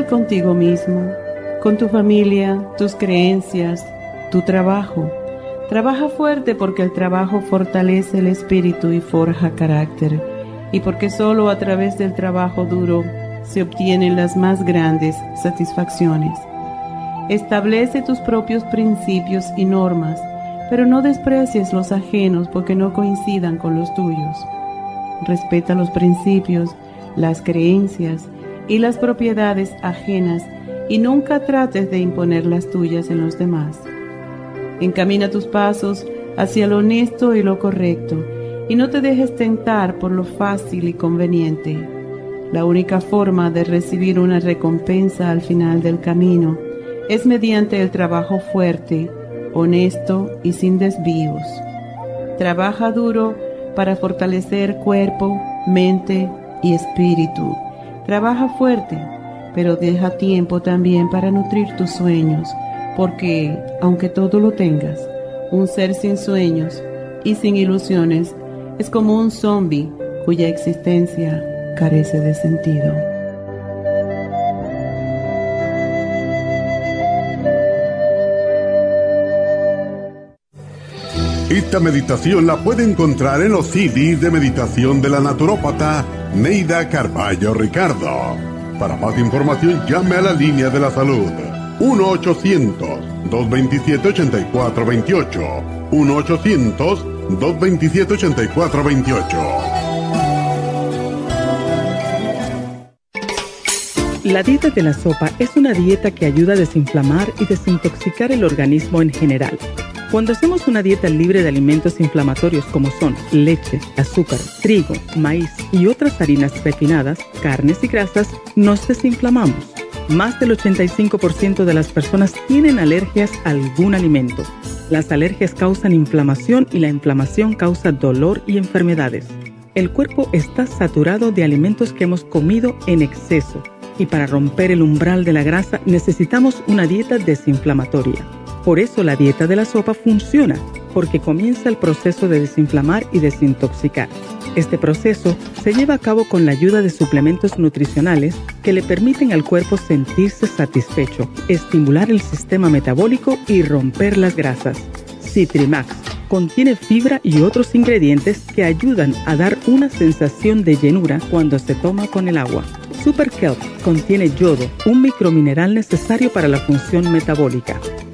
Contigo mismo, con tu familia, tus creencias, tu trabajo. Trabaja fuerte porque el trabajo fortalece el espíritu y forja carácter, y porque solo a través del trabajo duro se obtienen las más grandes satisfacciones. Establece tus propios principios y normas, pero no desprecies los ajenos porque no coincidan con los tuyos. Respeta los principios, las creencias, y las propiedades ajenas y nunca trates de imponer las tuyas en los demás. Encamina tus pasos hacia lo honesto y lo correcto y no te dejes tentar por lo fácil y conveniente. La única forma de recibir una recompensa al final del camino es mediante el trabajo fuerte, honesto y sin desvíos. Trabaja duro para fortalecer cuerpo, mente y espíritu Trabaja fuerte, pero deja tiempo también para nutrir tus sueños, porque aunque todo lo tengas, un ser sin sueños y sin ilusiones es como un zombie cuya existencia carece de sentido. Esta meditación la puede encontrar en los CDs de meditación de la naturópata Neida Carballo Ricardo. Para más información llame a la línea de la salud 1-800-227-8428. 1-800-227-8428. La dieta de la sopa es una dieta que ayuda a desinflamar y desintoxicar el organismo en general cuando hacemos una dieta libre de alimentos inflamatorios como son leche, azúcar, trigo, maíz y otras harinas refinadas, carnes y grasas, nos desinflamamos. Más del 85% de las personas tienen alergias a algún alimento. Las alergias causan inflamación y la inflamación causa dolor y enfermedades. El cuerpo está saturado de alimentos que hemos comido en exceso y para romper el umbral de la grasa necesitamos una dieta desinflamatoria. Por eso la dieta de la sopa funciona, porque comienza el proceso de desinflamar y desintoxicar. Este proceso se lleva a cabo con la ayuda de suplementos nutricionales que le permiten al cuerpo sentirse satisfecho, estimular el sistema metabólico y romper las grasas. Citrimax contiene fibra y otros ingredientes que ayudan a dar una sensación de llenura cuando se toma con el agua. Super Kelp contiene yodo, un micromineral necesario para la función metabólica.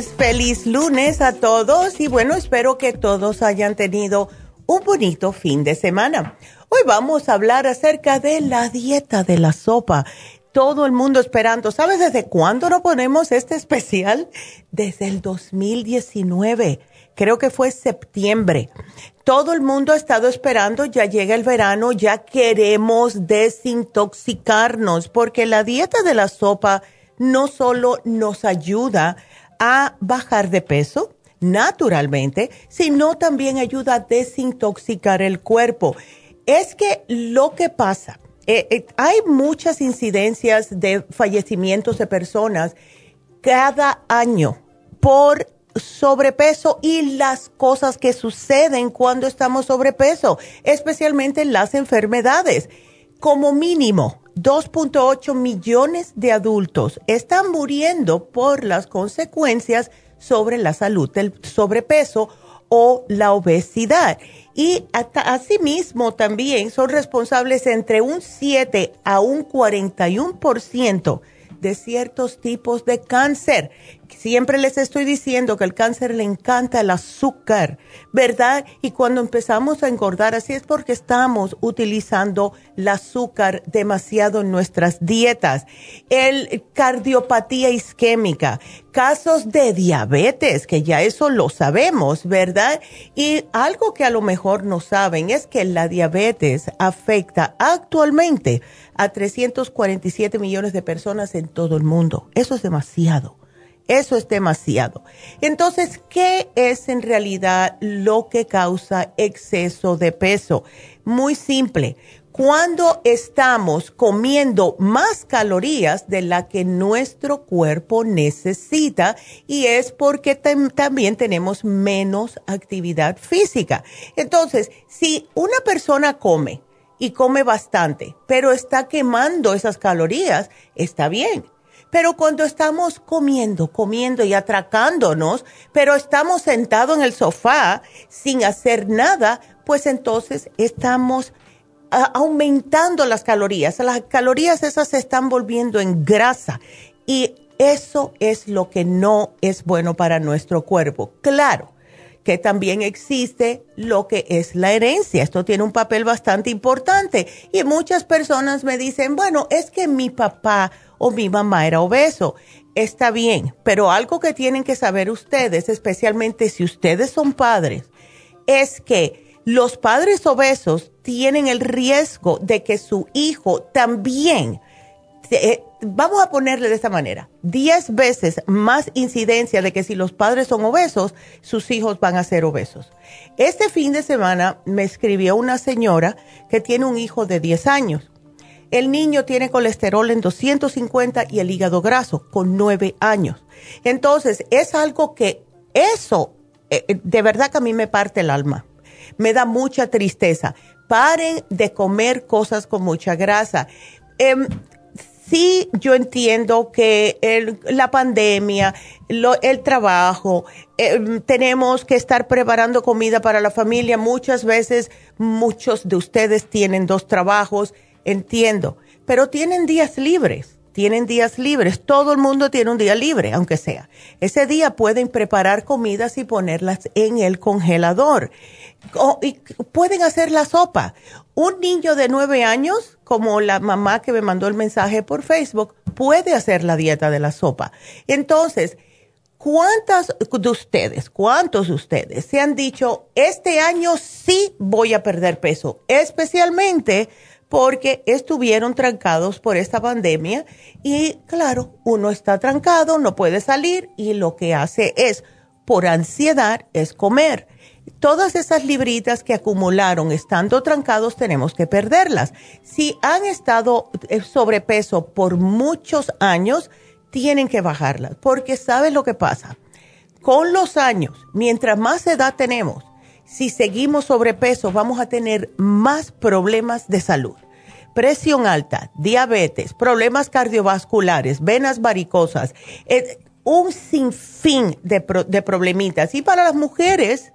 Feliz lunes a todos y bueno, espero que todos hayan tenido un bonito fin de semana. Hoy vamos a hablar acerca de la dieta de la sopa. Todo el mundo esperando. ¿Sabes desde cuándo no ponemos este especial? Desde el 2019. Creo que fue septiembre. Todo el mundo ha estado esperando, ya llega el verano, ya queremos desintoxicarnos porque la dieta de la sopa no solo nos ayuda a bajar de peso naturalmente, sino también ayuda a desintoxicar el cuerpo. Es que lo que pasa, eh, eh, hay muchas incidencias de fallecimientos de personas cada año por sobrepeso y las cosas que suceden cuando estamos sobrepeso, especialmente las enfermedades. Como mínimo, 2.8 millones de adultos están muriendo por las consecuencias sobre la salud del sobrepeso o la obesidad. Y asimismo también son responsables entre un 7 a un 41% de ciertos tipos de cáncer. Siempre les estoy diciendo que el cáncer le encanta el azúcar, ¿verdad? Y cuando empezamos a engordar así es porque estamos utilizando el azúcar demasiado en nuestras dietas. El cardiopatía isquémica, casos de diabetes, que ya eso lo sabemos, ¿verdad? Y algo que a lo mejor no saben es que la diabetes afecta actualmente a 347 millones de personas en todo el mundo. Eso es demasiado. Eso es demasiado. Entonces, ¿qué es en realidad lo que causa exceso de peso? Muy simple. Cuando estamos comiendo más calorías de la que nuestro cuerpo necesita y es porque también tenemos menos actividad física. Entonces, si una persona come y come bastante, pero está quemando esas calorías, está bien. Pero cuando estamos comiendo, comiendo y atracándonos, pero estamos sentados en el sofá sin hacer nada, pues entonces estamos aumentando las calorías. Las calorías esas se están volviendo en grasa y eso es lo que no es bueno para nuestro cuerpo. Claro, que también existe lo que es la herencia. Esto tiene un papel bastante importante. Y muchas personas me dicen, bueno, es que mi papá o mi mamá era obeso. Está bien, pero algo que tienen que saber ustedes, especialmente si ustedes son padres, es que los padres obesos tienen el riesgo de que su hijo también eh, vamos a ponerle de esta manera, 10 veces más incidencia de que si los padres son obesos, sus hijos van a ser obesos. Este fin de semana me escribió una señora que tiene un hijo de 10 años. El niño tiene colesterol en 250 y el hígado graso con 9 años. Entonces, es algo que eso, eh, eh, de verdad que a mí me parte el alma. Me da mucha tristeza. Paren de comer cosas con mucha grasa. Em, sí yo entiendo que la pandemia, el trabajo, em, tenemos que estar preparando comida para la familia. Muchas veces muchos de ustedes tienen dos trabajos, entiendo, pero tienen días libres. Tienen días libres, todo el mundo tiene un día libre, aunque sea. Ese día pueden preparar comidas y ponerlas en el congelador. y pueden hacer la sopa. Un niño de nueve años como la mamá que me mandó el mensaje por Facebook, puede hacer la dieta de la sopa. Entonces, ¿cuántas de ustedes, cuántos de ustedes se han dicho, este año sí voy a perder peso? Especialmente porque estuvieron trancados por esta pandemia y claro, uno está trancado, no puede salir y lo que hace es, por ansiedad, es comer todas esas libritas que acumularon estando trancados tenemos que perderlas. Si han estado eh, sobrepeso por muchos años, tienen que bajarlas, porque ¿sabes lo que pasa? Con los años, mientras más edad tenemos, si seguimos sobrepeso, vamos a tener más problemas de salud. Presión alta, diabetes, problemas cardiovasculares, venas varicosas, eh, un sinfín de, de problemitas. Y para las mujeres,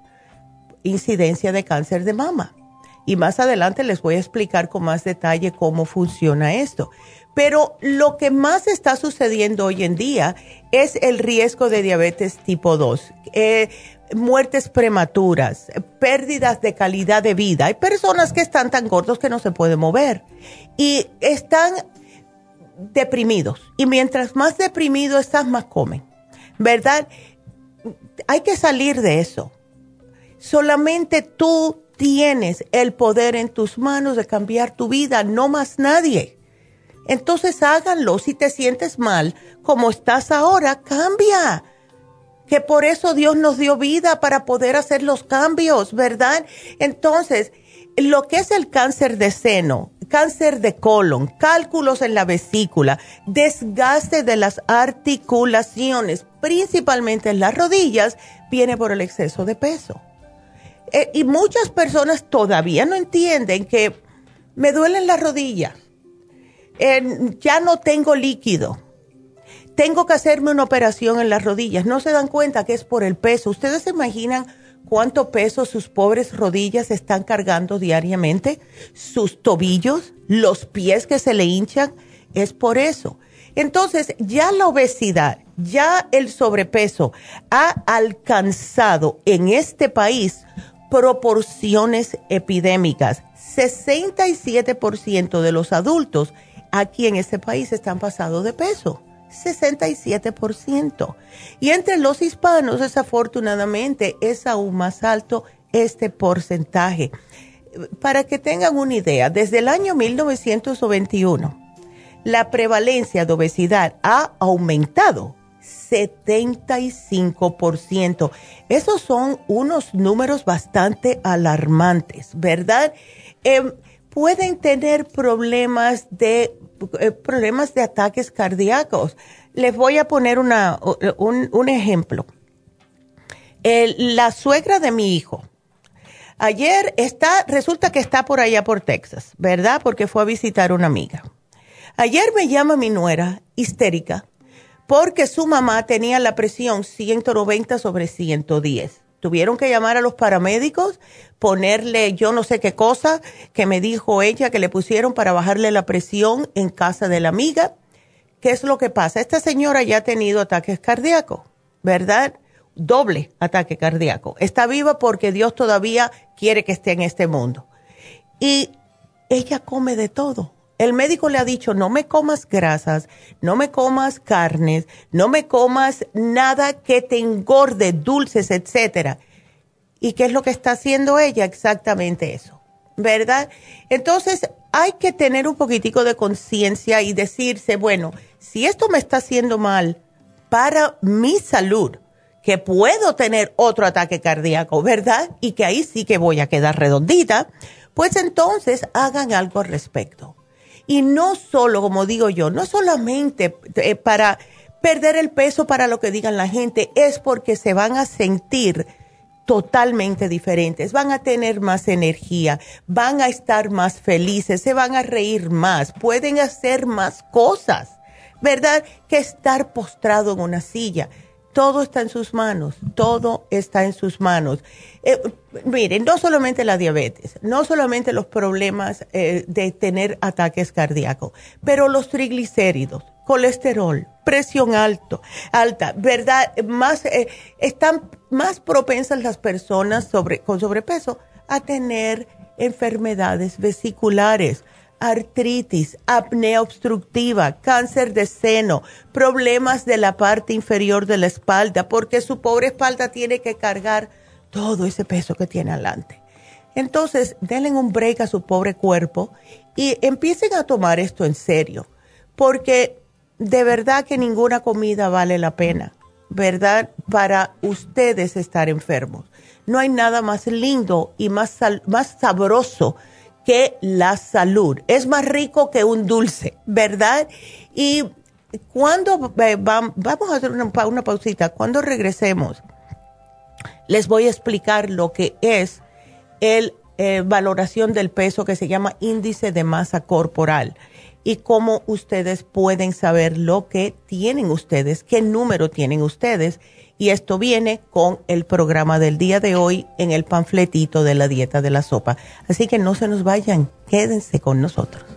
incidencia de cáncer de mama. Y más adelante les voy a explicar con más detalle cómo funciona esto. Pero lo que más está sucediendo hoy en día es el riesgo de diabetes tipo 2, eh, muertes prematuras, pérdidas de calidad de vida. Hay personas que están tan gordos que no se pueden mover y están deprimidos. Y mientras más deprimido estás, más comen. ¿Verdad? Hay que salir de eso Solamente tú tienes el poder en tus manos de cambiar tu vida, no más nadie. Entonces háganlo. Si te sientes mal, como estás ahora, cambia. Que por eso Dios nos dio vida para poder hacer los cambios, ¿verdad? Entonces, lo que es el cáncer de seno, cáncer de colon, cálculos en la vesícula, desgaste de las articulaciones, principalmente en las rodillas, viene por el exceso de peso. Eh, y muchas personas todavía no entienden que me duelen las rodillas, ya no tengo líquido, tengo que hacerme una operación en las rodillas. No se dan cuenta que es por el peso. ¿Ustedes se imaginan cuánto peso sus pobres rodillas están cargando diariamente? Sus tobillos, los pies que se le hinchan, es por eso. Entonces, ya la obesidad, ya el sobrepeso ha alcanzado en este país proporciones epidémicas. 67% de los adultos aquí en este país están pasados de peso. 67%. Y entre los hispanos, desafortunadamente, es aún más alto este porcentaje. Para que tengan una idea, desde el año 1991, la prevalencia de obesidad ha aumentado 75%. Esos son unos números bastante alarmantes, ¿verdad? Em, pueden tener problemas de problemas de ataques cardíacos. Les voy a poner una, un, ejemplo. la suegra de mi hijo, ayer está, resulta que está por allá por Texas, ¿verdad? Porque fue a visitar una amiga. Ayer me llama mi nuera histérica porque su mamá tenía la presión 190 sobre 110 Tuvieron que llamar a los paramédicos, ponerle yo no sé qué cosa que me dijo ella que le pusieron para bajarle la presión en casa de la amiga. ¿Qué es lo que pasa? Esta señora ya ha tenido ataques cardíacos, ¿verdad? Doble ataque cardíaco. Está viva porque Dios todavía quiere que esté en este mundo. Y ella come de todo el médico le ha dicho, no me comas grasas, no me comas carnes, no me comas nada que te engorde, dulces, etcétera. ¿Y qué es lo que está haciendo ella? Exactamente eso, ¿verdad? Entonces, hay que tener un poquitico de conciencia y decirse, bueno, si esto me está haciendo mal para mi salud, que puedo tener otro ataque cardíaco, ¿verdad? Y que ahí sí que voy a quedar redondita, pues entonces hagan algo al respecto. Y no solo, como digo yo, no solamente eh, para perder el peso para lo que digan la gente, es porque se van a sentir totalmente diferentes, van a tener más energía, van a estar más felices, se van a reír más, pueden hacer más cosas, ¿verdad? Que estar postrado en una silla todo está en sus manos, todo está en sus manos. Eh, miren, no solamente la diabetes, no solamente los problemas eh, de tener ataques cardíacos, pero los triglicéridos, colesterol, presión alto, alta, ¿verdad? Más, eh, están más propensas las personas sobre, con sobrepeso a tener enfermedades vesiculares artritis, apnea obstructiva, cáncer de seno, problemas de la parte inferior de la espalda, porque su pobre espalda tiene que cargar todo ese peso que tiene adelante. Entonces, denle un break a su pobre cuerpo y empiecen a tomar esto en serio, porque de verdad que ninguna comida vale la pena, ¿verdad? Para ustedes estar enfermos. No hay nada más lindo y más, más sabroso que la salud. Es más rico que un dulce, ¿verdad? Y cuando eh, vamos a hacer una, una pausita, cuando regresemos, les voy a explicar lo que es el eh, valoración del peso que se llama índice de masa corporal y cómo ustedes pueden saber lo que tienen ustedes, qué número tienen ustedes y esto viene con el programa del día de hoy en el panfletito de la dieta de la sopa. Así que no se nos vayan, quédense con nosotros.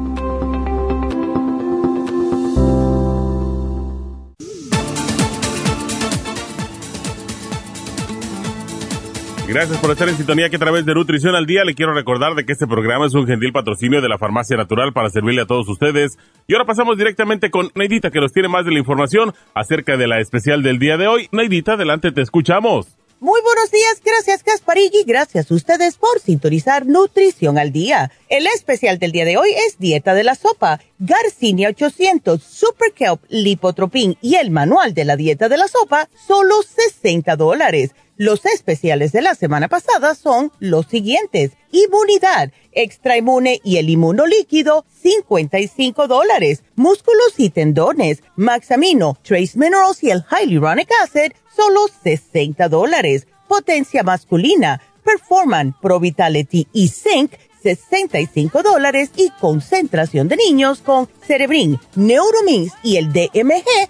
Gracias por estar en sintonía que a través de Nutrición al Día le quiero recordar de que este programa es un gentil patrocinio de la Farmacia Natural para servirle a todos ustedes. Y ahora pasamos directamente con Neidita que nos tiene más de la información acerca de la especial del día de hoy. Neidita, adelante, te escuchamos. Muy buenos días, gracias Gasparigi, gracias a ustedes por sintonizar Nutrición al Día. El especial del día de hoy es Dieta de la Sopa, Garcinia 800, Super Kelp, Lipotropin y el Manual de la Dieta de la Sopa, solo 60 dólares. Los especiales de la semana pasada son los siguientes. Inmunidad, Extra Inmune y el Inmuno Líquido, 55 dólares. Músculos y tendones, Maxamino, Trace Minerals y el Hyaluronic Acid, solo 60 dólares. Potencia masculina, Performan, Pro Vitality y Zinc, 65 dólares. Y concentración de niños con Cerebrin, Neuromins y el DMG,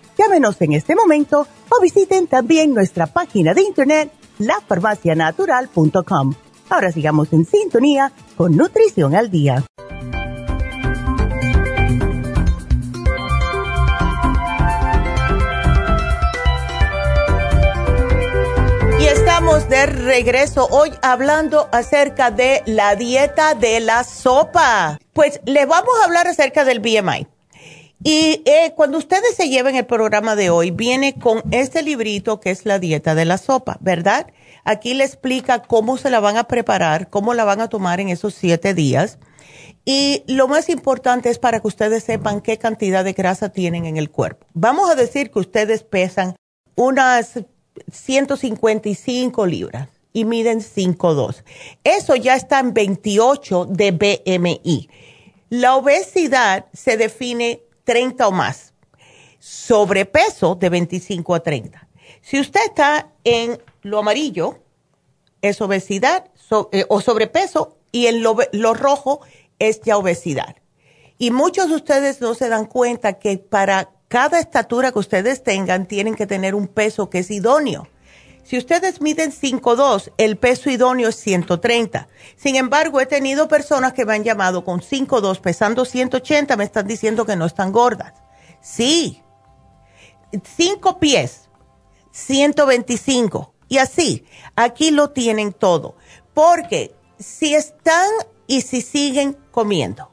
Llámenos en este momento o visiten también nuestra página de internet lafarmacianatural.com. Ahora sigamos en sintonía con Nutrición al Día. Y estamos de regreso hoy hablando acerca de la dieta de la sopa. Pues le vamos a hablar acerca del BMI. Y eh, cuando ustedes se lleven el programa de hoy, viene con este librito que es la dieta de la sopa, ¿verdad? Aquí le explica cómo se la van a preparar, cómo la van a tomar en esos siete días. Y lo más importante es para que ustedes sepan qué cantidad de grasa tienen en el cuerpo. Vamos a decir que ustedes pesan unas 155 libras y miden 5'2. Eso ya está en 28 de BMI. La obesidad se define 30 o más. Sobrepeso de 25 a 30. Si usted está en lo amarillo, es obesidad eh, o sobrepeso y en lo, lo rojo es ya obesidad. Y muchos de ustedes no se dan cuenta que para cada estatura que ustedes tengan tienen que tener un peso que es idóneo. Si ustedes miden 5'2, el peso idóneo es 130. Sin embargo, he tenido personas que me han llamado con 5'2, pesando 180, me están diciendo que no están gordas. Sí. 5 pies, 125. Y así, aquí lo tienen todo. Porque si están y si siguen comiendo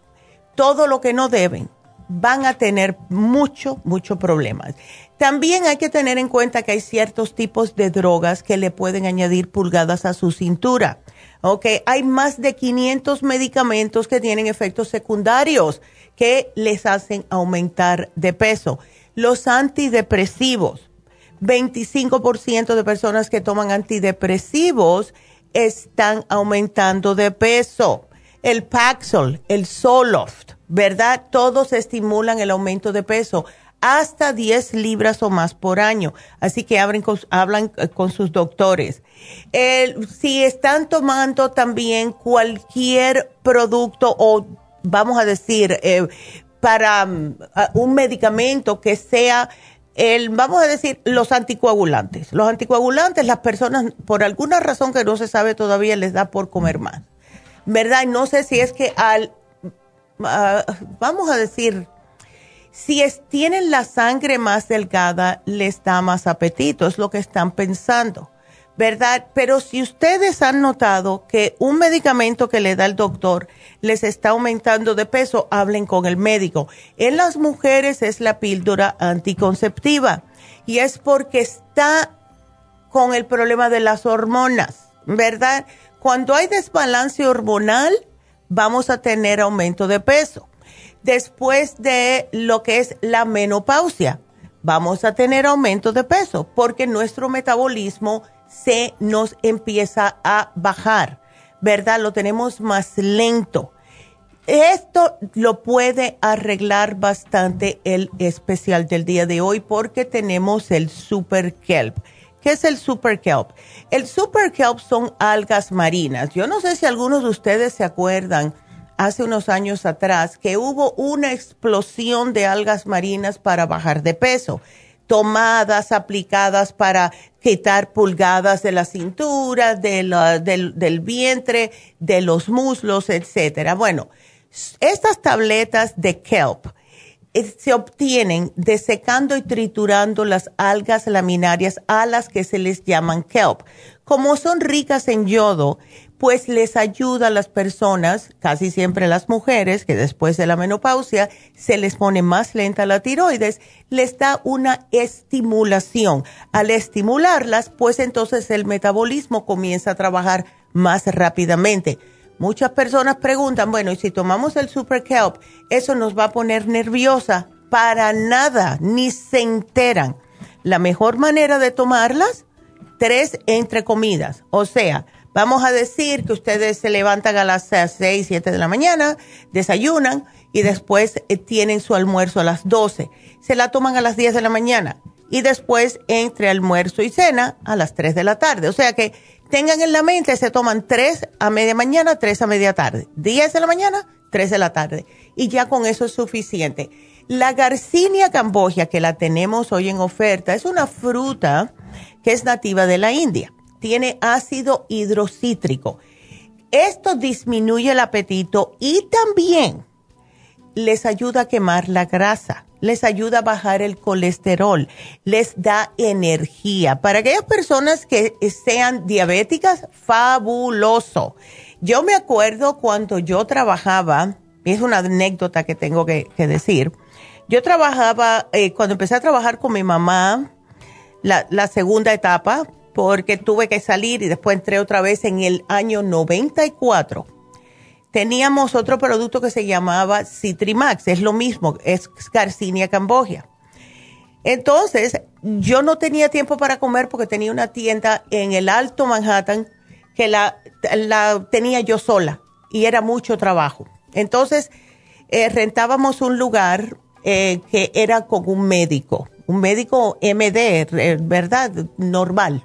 todo lo que no deben, van a tener mucho, mucho problemas. También hay que tener en cuenta que hay ciertos tipos de drogas que le pueden añadir pulgadas a su cintura. Ok, hay más de 500 medicamentos que tienen efectos secundarios que les hacen aumentar de peso. Los antidepresivos, 25% de personas que toman antidepresivos están aumentando de peso. El Paxol, el Zoloft, ¿verdad? Todos estimulan el aumento de peso hasta 10 libras o más por año. Así que hablan eh, con sus doctores. si están tomando también cualquier producto o vamos a decir, eh, para mm, un medicamento que sea el, vamos a decir, los anticoagulantes. Los anticoagulantes, las personas, por alguna razón que no se sabe todavía, les da por comer más. ¿Verdad? No sé si es que al, ah, vamos a decir, si tienen la sangre más delgada, les da más apetito, es lo que están pensando. ¿verdad? Pero si ustedes han notado que un medicamento que le da el doctor les está aumentando de peso, hablen con el médico. En las mujeres es la píldora anticonceptiva y es porque está con el problema de las hormonas, ¿verdad? Cuando hay desbalance hormonal, vamos a tener aumento de peso. Después de lo que es la menopausia, vamos a tener aumento de peso porque nuestro metabolismo se nos empieza a bajar, ¿verdad? Lo tenemos más lento. Esto lo puede arreglar bastante el especial del día de hoy porque tenemos el Super Kelp. ¿Qué es el Super Kelp? El Super Kelp son algas marinas. Yo no sé si algunos de ustedes se acuerdan hace unos años atrás que hubo una explosión de algas marinas para bajar de peso tomadas aplicadas para quitar pulgadas de la cintura, del, vientre, de los muslos, etcétera. Bueno, estas tabletas de kelp eh, se obtienen desecando y triturando las algas laminarias a las que se les llaman kelp. Como son ricas en yodo, pues les ayuda a las personas, casi siempre las mujeres, que después de la menopausia se les pone más lenta la tiroides, les da una estimulación. Al estimularlas, pues entonces el metabolismo comienza a trabajar más rápidamente. Muchas personas preguntan, bueno, ¿y si tomamos el Super Kelp, eso nos va a poner nerviosa? Para nada, ni se enteran. La mejor manera de tomarlas, tres entre comidas, o sea, Vamos a decir que ustedes se levantan a las 6, 7 de la mañana, desayunan y después eh, tienen su almuerzo a las 12. Se la toman a las 10 de la mañana y después entre almuerzo y cena a las 3 de la tarde. O sea que tengan en la mente, se toman 3 a media mañana, 3 a media tarde. 10 de la mañana, 3 de la tarde. Y ya con eso es suficiente. La Garcinia cambogia, que la tenemos hoy en oferta, es una fruta que es nativa de la India tiene ácido hidrocítrico. Esto disminuye el apetito y también les ayuda a quemar la grasa, les ayuda a bajar el colesterol, les da energía. Para aquellas personas que sean diabéticas, fabuloso. Yo me acuerdo cuando yo trabajaba, es una anécdota que tengo que, decir, yo trabajaba, eh, cuando empecé a trabajar con mi mamá, la, la segunda etapa, porque tuve que salir y después entré otra vez en el año 94. Teníamos otro producto que se llamaba Citrimax, es lo mismo, es Garcinia Cambogia. Entonces, yo no tenía tiempo para comer porque tenía una tienda en el Alto Manhattan que la, tenía yo sola y era mucho trabajo. Entonces, eh, rentábamos un lugar eh, que era con un médico, un médico MD, ¿verdad? Normal.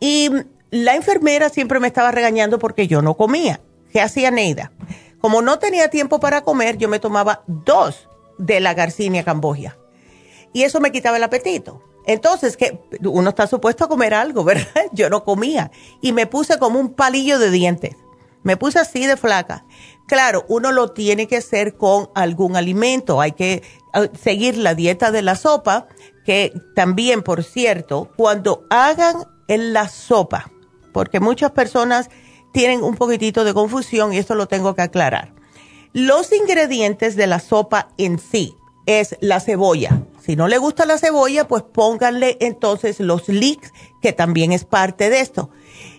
Y la enfermera siempre me estaba regañando porque yo no comía. ¿Qué hacía Neida? Como no tenía tiempo para comer, yo me tomaba dos de la Garcinia Cambogia. Y eso me quitaba el apetito. Entonces, que uno está supuesto a comer algo, ¿verdad? Yo no comía. Y me puse como un palillo de dientes. Me puse así de flaca. Claro, uno lo tiene que hacer con algún alimento. Hay que eh, seguir la dieta de la sopa, que también, por cierto, cuando hagan en la sopa, porque muchas personas tienen un poquitito de confusión y esto lo tengo que aclarar. Los ingredientes de la sopa en sí es la cebolla. Si no le gusta la cebolla, pues pónganle entonces los leeks, que también es parte de esto.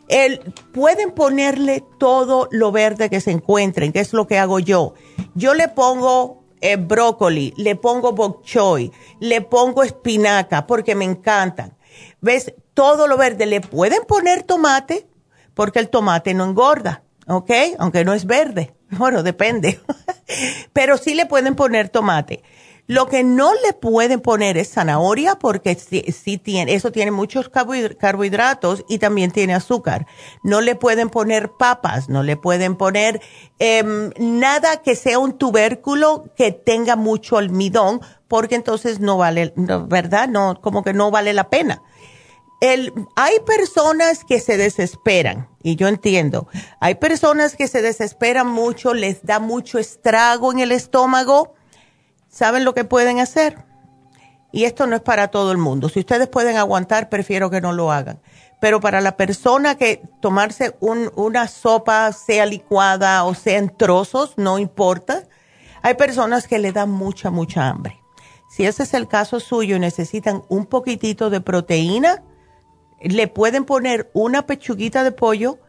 El, pueden ponerle todo lo verde que se encuentren, que es lo que hago yo. Yo le pongo eh, brócoli, le pongo bok choy, le pongo espinaca, porque me encantan. ¿Ves? todo lo verde. Le pueden poner tomate porque el tomate no engorda, ¿ok? Aunque no es verde. Bueno, depende. Pero sí le pueden poner tomate. Lo que no le pueden poner es zanahoria porque sí, tiene, eso tiene muchos carbohidratos y también tiene azúcar. No le pueden poner papas, no le pueden poner em, nada que sea un tubérculo que tenga mucho almidón porque entonces no vale, ¿verdad? No, como que no vale la pena. El, hay personas que se desesperan, y yo entiendo, hay personas que se desesperan mucho, les da mucho estrago en el estómago ¿saben lo que pueden hacer? Y esto no es para todo el mundo. Si ustedes pueden aguantar, prefiero que no lo hagan. Pero para la persona que tomarse una sopa, sea licuada o sea en trozos, no importa. Hay personas que le dan mucha, mucha hambre. Si ese es el caso suyo y necesitan un poquitito de proteína, le pueden poner una pechuguita de pollo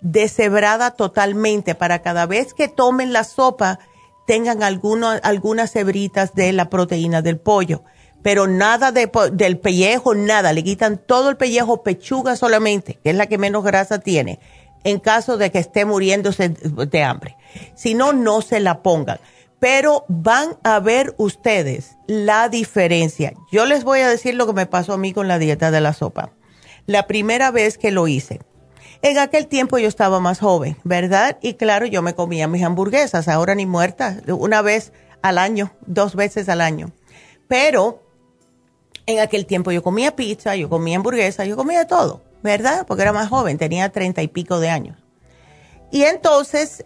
deshebrada totalmente para cada vez que tomen la sopa tengan algunas hebritas de la proteína del pollo, pero nada del pellejo, nada, le quitan todo el pellejo, pechuga solamente, que es la que menos grasa tiene, en caso de que esté muriéndose de hambre. Si no, no se la pongan. Pero van a ver ustedes la diferencia. Yo les voy a decir lo que me pasó a mí con la dieta de la sopa. La primera vez que lo hice, en aquel tiempo yo estaba más joven, ¿verdad? Y claro, yo me comía mis hamburguesas, ahora ni muertas, una vez al año, dos veces al año. Pero en aquel tiempo yo comía pizza, yo comía hamburguesa, yo comía todo, ¿verdad? Porque era más joven, tenía treinta y pico de años. Y entonces,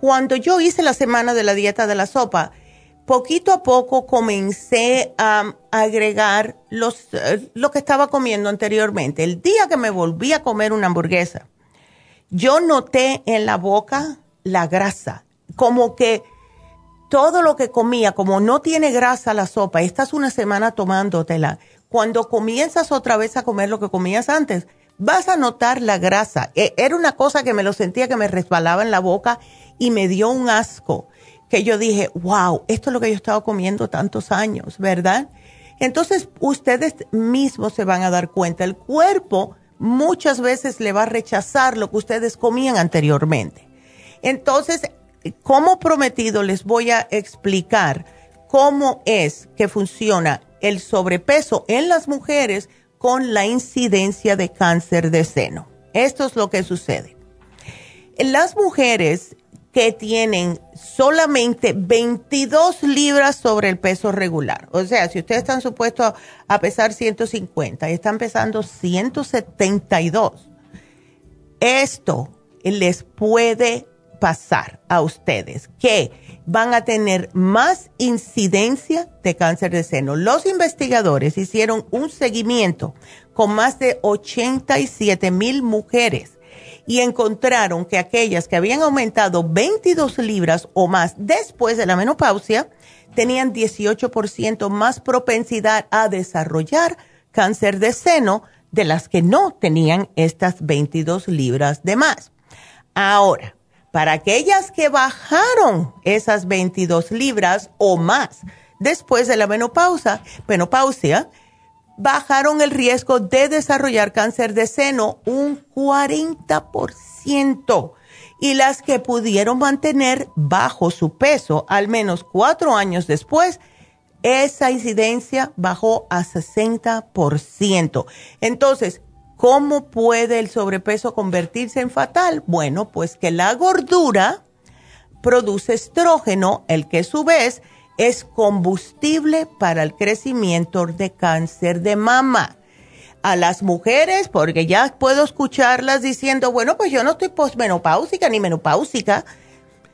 cuando yo hice la semana de la dieta de la sopa, poquito a poco comencé a agregar los, eh, lo que estaba comiendo anteriormente. El día que me volví a comer una hamburguesa, yo noté en la boca la grasa, como que todo lo que comía, como no tiene grasa la sopa, estás una semana tomándotela, cuando comienzas otra vez a comer lo que comías antes, vas a notar la grasa. E, era una cosa que me lo sentía que me resbalaba en la boca y me dio un asco que yo dije, wow, esto es lo que yo he estado comiendo tantos años, ¿verdad? Entonces ustedes mismos se van a dar cuenta, el cuerpo muchas veces le va a rechazar lo que ustedes comían anteriormente. Entonces, como prometido, les voy a explicar cómo es que funciona el sobrepeso en las mujeres con la incidencia de cáncer de seno. Esto es lo que sucede. Las mujeres que tienen solamente 22 libras sobre el peso regular. O sea, si ustedes están supuestos a pesar 150 y están pesando 172, esto les puede pasar a ustedes que van a tener más incidencia de cáncer de seno. Los investigadores hicieron un seguimiento con más de 87 mil mujeres y encontraron que aquellas que habían aumentado 22 libras o más después de la menopausia tenían 18% más propensidad a desarrollar cáncer de seno de las que no tenían estas 22 libras de más. Ahora, para aquellas que bajaron esas 22 libras o más después de la menopausa, menopausia, bajaron el riesgo de desarrollar cáncer de seno un 40%. Y las que pudieron mantener bajo su peso al menos cuatro años después, esa incidencia bajó a 60%. Entonces, ¿cómo puede el sobrepeso convertirse en fatal? Bueno, pues que la gordura produce estrógeno, el que a su vez es combustible para el crecimiento de cáncer de mama. A las mujeres, porque ya puedo escucharlas diciendo, bueno, pues yo no estoy posmenopáusica ni menopáusica.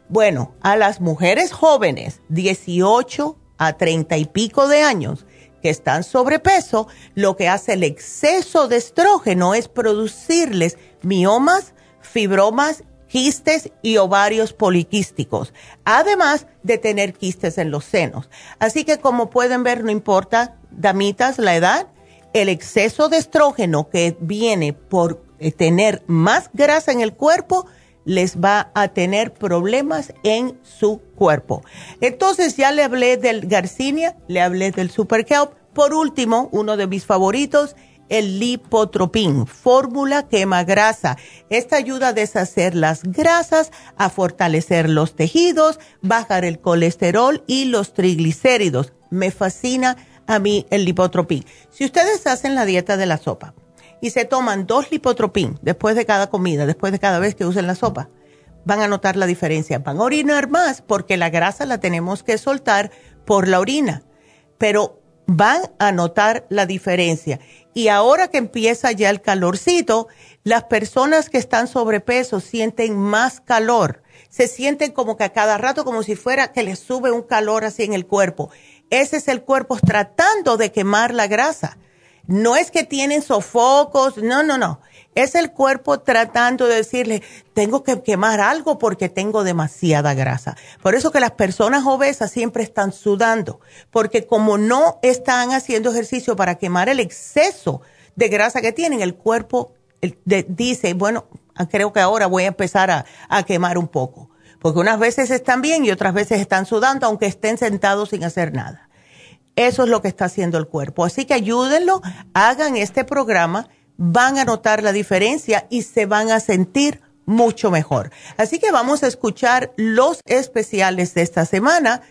Bueno, a las mujeres jóvenes, 18 a 30 y pico de años, que están sobrepeso, lo que hace el exceso de estrógeno es producirles miomas, fibromas quistes y ovarios poliquísticos, además de tener quistes en los senos. Así que como pueden ver, no importa, damitas, la edad, el exceso de estrógeno que viene por eh, tener más grasa en el cuerpo, les va a tener problemas en su cuerpo. Entonces ya le hablé del Garcinia, le hablé del Super Kelp. Por último, uno de mis favoritos, el lipotropín, fórmula quema grasa. Esta ayuda a deshacer las grasas, a fortalecer los tejidos, bajar el colesterol y los triglicéridos. Me fascina a mí el lipotropín. Si ustedes hacen la dieta de la sopa y se toman dos lipotropín después de cada comida, después de cada vez que usen la sopa, van a notar la diferencia. Van a orinar más porque la grasa la tenemos que soltar por la orina, pero van a notar la diferencia. Y ahora que empieza ya el calorcito, las personas que están sobrepeso sienten más calor, se sienten como que a cada rato como si fuera que les sube un calor así en el cuerpo. Ese es el cuerpo tratando de quemar la grasa. No es que tienen sofocos, no, no, no. Es el cuerpo tratando de decirle, tengo que quemar algo porque tengo demasiada grasa. Por eso que las personas obesas siempre están sudando, porque como no están haciendo ejercicio para quemar el exceso de grasa que tienen, el cuerpo dice, bueno, creo que ahora voy a empezar a, a quemar un poco. Porque unas veces están bien y otras veces están sudando, aunque estén sentados sin hacer nada. Eso es lo que está haciendo el cuerpo. Así que ayúdenlo, hagan este programa van a notar la diferencia y se van a sentir mucho mejor. Así que vamos a escuchar los especiales de esta semana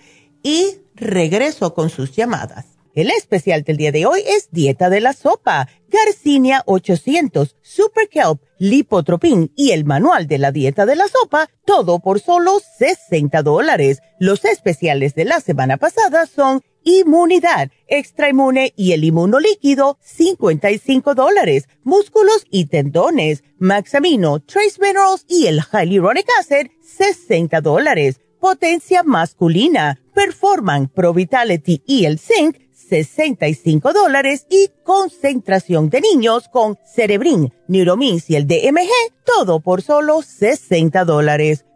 y regreso con sus llamadas. El especial del día de hoy es Dieta de la Sopa, Garcinia 800, Super Kelp, Lipotropin y el Manual de la Dieta de la Sopa, todo por solo 60 dólares. Los especiales de la semana pasada son Inmunidad, Extra Inmune y el Inmunolíquido, 55 dólares. Músculos y tendones, Maxamino, Trace Minerals y el Hyaluronic Acid, 60 dólares. Potencia masculina, Performan, Pro Vitality y el Zinc, 65 dólares. Y concentración de niños con Cerebrin, Neuromins y el DMG, todo por solo 60 dólares.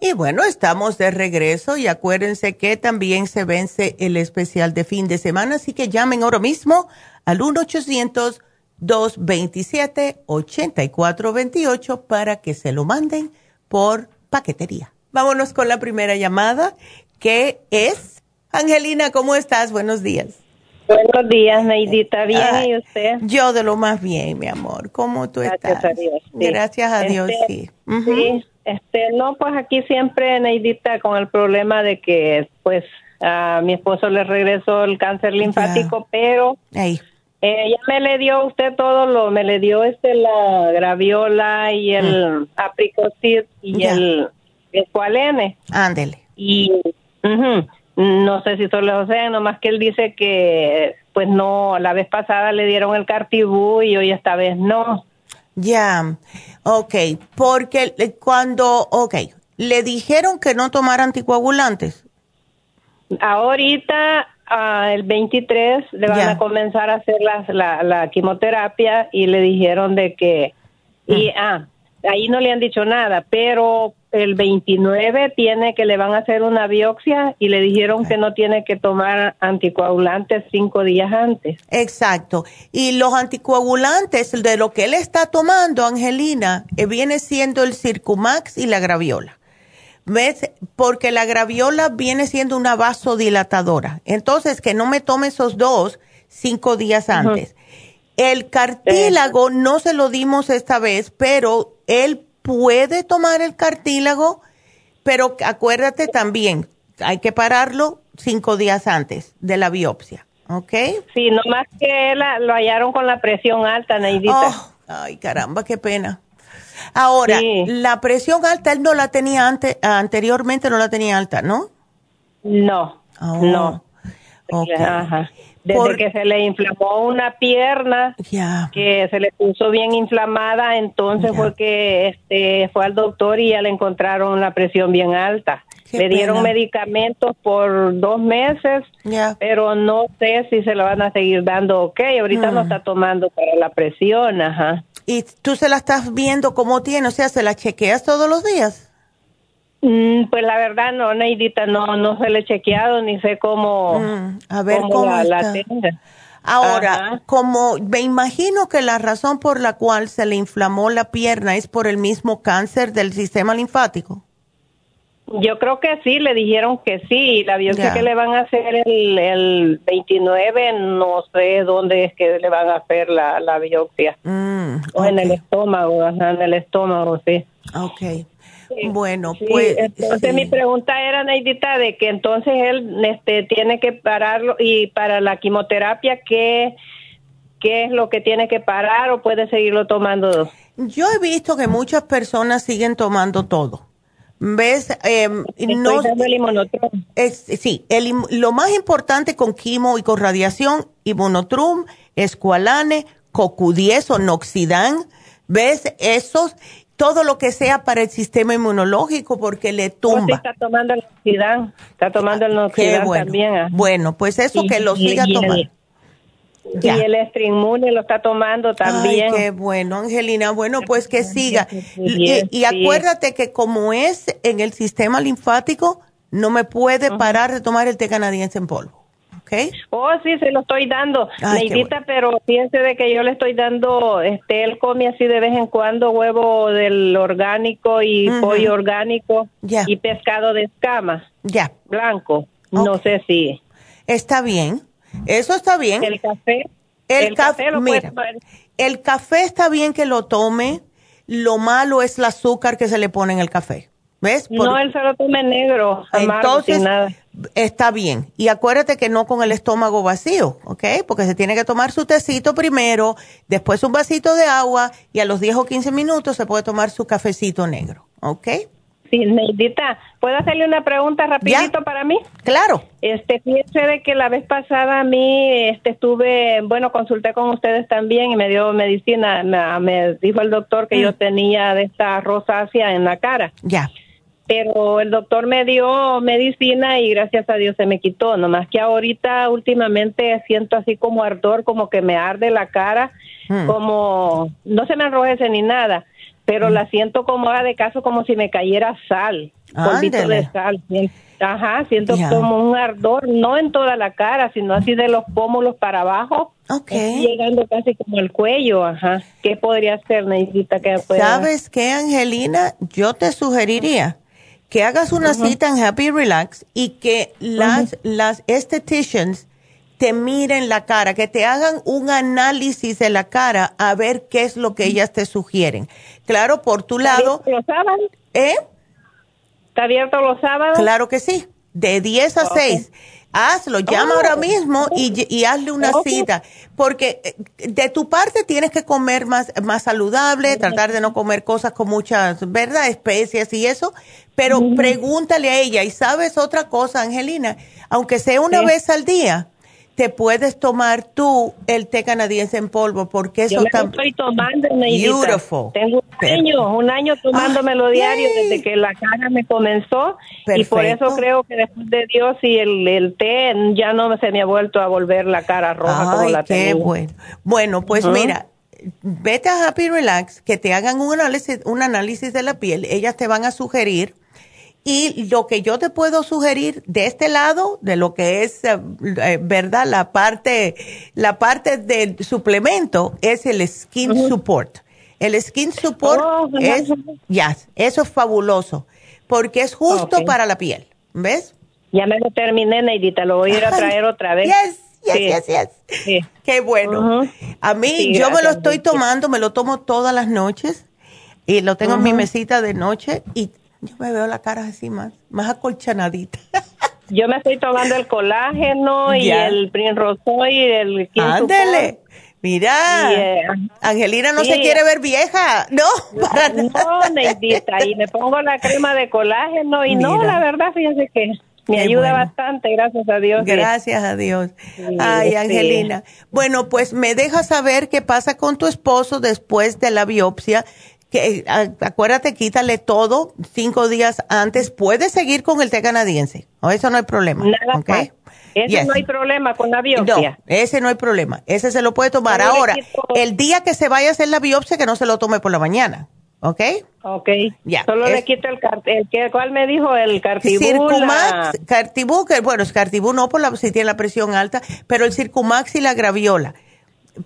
Y bueno, estamos de regreso y acuérdense que también se vence el especial de fin de semana, así que llamen ahora mismo al 1-800-227-8428 para que se lo manden por paquetería. Vámonos con la primera llamada, que es Angelina, ¿cómo estás? Buenos días. Buenos días, Neidita. ¿Bien y usted? Yo de lo más bien, mi amor. ¿Cómo tú estás? Gracias a Dios. Gracias a Dios, Este, sí. Sí, este, no, pues aquí siempre, Neidita, con el problema de que, pues, a mi esposo le regresó el cáncer linfático, pero Ahí. eh, ya me le dio usted todo lo, me le dio este la graviola y el y Mm. Ya. el escualene. Ándele. y no sé si solo lo sé, nomás que él dice que pues no, la vez pasada le dieron el cartibú y hoy esta vez no. Ya, ok, porque cuando, ok, le dijeron que no tomara anticoagulantes. Ahorita ah, el 23 le van Ya. a comenzar a hacer la, la quimioterapia y le dijeron de que y ah ahí no le han dicho nada, pero el 29 tiene que le van a hacer una biopsia y le dijeron que no tiene que tomar anticoagulantes cinco días antes. Exacto. Y los anticoagulantes de lo que él está tomando, Angelina, eh, viene siendo el Circumax y la graviola. ¿Ves? Porque la graviola viene siendo una vasodilatadora. Entonces, que no me tome esos dos cinco días antes. El cartílago no se lo dimos esta vez, pero él puede tomar el cartílago, pero acuérdate también, hay que pararlo cinco días antes de la biopsia, ¿ok? Sí, nomás que él la- lo hallaron con la presión alta, Neidita. Oh, ay, caramba, qué pena. Ahora, Sí. la presión alta, él no la tenía antes, anteriormente no la tenía alta, ¿no? No, Oh, no. ok. Ajá. Desde Por- que se le inflamó una pierna, que se le puso bien inflamada, entonces Ya. fue que este fue al doctor y ya le encontraron la presión bien alta. Qué le dieron pena. medicamentos por dos meses, pero no sé si se lo van a seguir dando. Ok, ahorita no Mm. está tomando para la presión, ajá. Y tú se la estás viendo cómo tiene, o sea, se la chequeas todos los días. Mm, pues la verdad no, Neidita, no, no se le he chequeado ni sé cómo, mm, a ver cómo, la, Ahora, como me imagino que la razón por la cual se le inflamó la pierna es por el mismo cáncer del sistema linfático. Yo creo que sí, le dijeron que sí. La biopsia que le van a hacer el, el 29, no sé dónde es que le van a hacer la, la biopsia. Mm, o en el estómago, en el estómago, sí. Bueno, pues. Entonces, mi pregunta era, Neidita, de que entonces él este, tiene que pararlo y para la quimioterapia, ¿qué, ¿qué es lo que tiene que parar o puede seguirlo tomando? Yo he visto que muchas personas siguen tomando todo. ¿Ves? Eh, no, el es, sí, el, lo más importante con quimo y con radiación, inmunotrum, escualane, cocu10 o noxidan, ¿ves? Esos todo lo que sea para el sistema inmunológico porque le tumba. está tomando el oxidán, está tomando el oxidán bueno. también. Ah. Bueno, pues eso que lo siga tomando. Y el estrimune lo está tomando también. Ay, qué bueno, Angelina. Bueno, pues que siga. Y, acuérdate que como es en el sistema linfático, no me puede parar de tomar el té canadiense en polvo. Oh, sí, se lo estoy dando, Neidita, pero piense de que yo le estoy dando, este, él come así de vez en cuando huevo del orgánico y pollo orgánico y pescado de escama. Ya. Blanco. No sé si. Está bien. Eso está bien. El café. El, café, mira, el café está bien que lo tome. Lo malo es el azúcar que se le pone en el café. ¿Ves? no, él se lo tome negro, entonces, está bien. Y acuérdate que no con el estómago vacío, ¿ok? Porque se tiene que tomar su tecito primero, después un vasito de agua y a los 10 o 15 minutos se puede tomar su cafecito negro, ¿ok? Sí, Neidita, ¿puedo hacerle una pregunta rapidito para mí? Claro. Este, fíjese de que la vez pasada a mí este, estuve, bueno, consulté con ustedes también y me dio medicina, me, dijo el doctor que yo mm. tenía de esta rosácea en la cara. Ya pero el doctor me dio medicina y gracias a Dios se me quitó, nomás que ahorita últimamente siento así como ardor, como que me arde la cara, hmm. como no se me enrojece ni nada, pero hmm. la siento como de caso como si me cayera sal, polvito de sal. Ajá, siento como un ardor, no en toda la cara, sino así de los pómulos para abajo. Llegando casi como el cuello, ajá. ¿Qué podría ser, necesita que pueda? ¿Sabes qué, Angelina? Yo te sugeriría que hagas una cita en Happy Relax y que las, las estheticians te miren la cara, que te hagan un análisis de la cara a ver qué es lo que ellas te sugieren. Claro, por tu lado. ¿Los sábados? ¿Eh? ¿Está abierto los sábados? Claro que sí, de 10 a 6 hazlo, llama ahora oh. mismo y, y hazle una cita, porque eh, de tu parte tienes que comer más, más saludable, tratar de no comer cosas con muchas, ¿verdad? Especias y eso, pero pregúntale a ella. Y sabes otra cosa, Angelina, aunque sea una vez al día, te puedes tomar tú el té canadiense en polvo porque eso está estoy tomando beautiful. Tengo un año un año tomándomelo ah, diario desde que la cara me comenzó y por eso creo que después de Dios y el, el, té ya no se me ha vuelto a volver la cara roja como la qué bueno. Bueno pues mira vete a Happy Relax que te hagan un análisis un análisis de la piel. Ellas te van a sugerir y lo que yo te puedo sugerir de este lado, de lo que es, eh, eh, ¿verdad? La parte, la parte del suplemento es el Skin Support. El Skin Support oh, es, ya, eso es fabuloso, porque es justo para la piel, ¿ves? Ya me lo terminé, Neidita, lo voy a ir a traer otra vez. Yes, yes, yes, yes. Qué bueno. A mí, yo me lo estoy tomando, me lo tomo todas las noches y lo tengo en mi mesita de noche y yo me veo la cara así más, más acolchonadita. Yo me estoy tomando el colágeno y el Primrose y el Ándele. Mira, eh, Angelina no se quiere ver vieja, no, para no, nada. Neidita, y me pongo la crema de colágeno y no, la verdad, fíjense que me ayuda bastante, gracias a Dios. Gracias a Dios. Ay, Angelina. Bueno, pues me deja saber qué pasa con tu esposo después de la biopsia que acuérdate, quítale todo cinco días antes. Puedes seguir con el té canadiense, o eso no hay problema. Nada okay? Ese no hay problema con la biopsia. No, ese no hay problema. Ese se lo puede tomar. Ahora, el día que se vaya a hacer la biopsia, que no se lo tome por la mañana. ¿Ok? Ok. Ya. Solo le quita el, el ¿cuál me dijo? El Cartibú. Circumax, Cartibú, que bueno, es Cartibú no por la, si tiene la presión alta, pero el Circumax y la Graviola.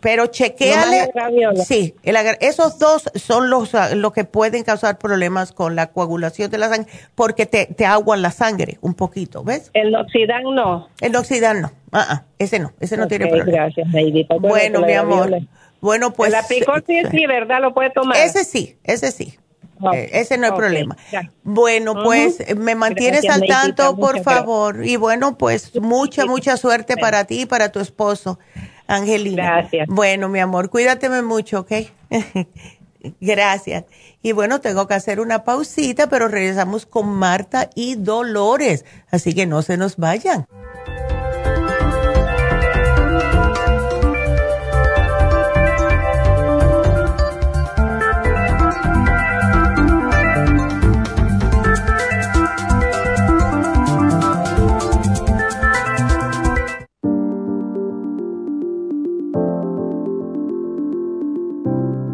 Pero chequeale. Sí, esos dos son los, ah, los que pueden causar problemas con la coagulación de la sangre porque te, te aguan la sangre un poquito, ¿ves? El oxidán no. El oxidán no. Ah, ah, ese no, ese no tiene problema. Gracias, Neidita. Bueno, mi amor. Bueno, pues. La picó sí, sí, ¿verdad? Lo puede tomar. Ese sí, ese sí. Eh, ese no hay problema. Bueno, pues me mantienes al tanto, por favor. Y bueno, pues mucha, mucha suerte para ti y para tu esposo, Angelina. Gracias. Bueno, mi amor, cuídateme mucho, ¿ok? Gracias. Y bueno, tengo que hacer una pausita, pero regresamos con Marta y Dolores. Así que no se nos vayan.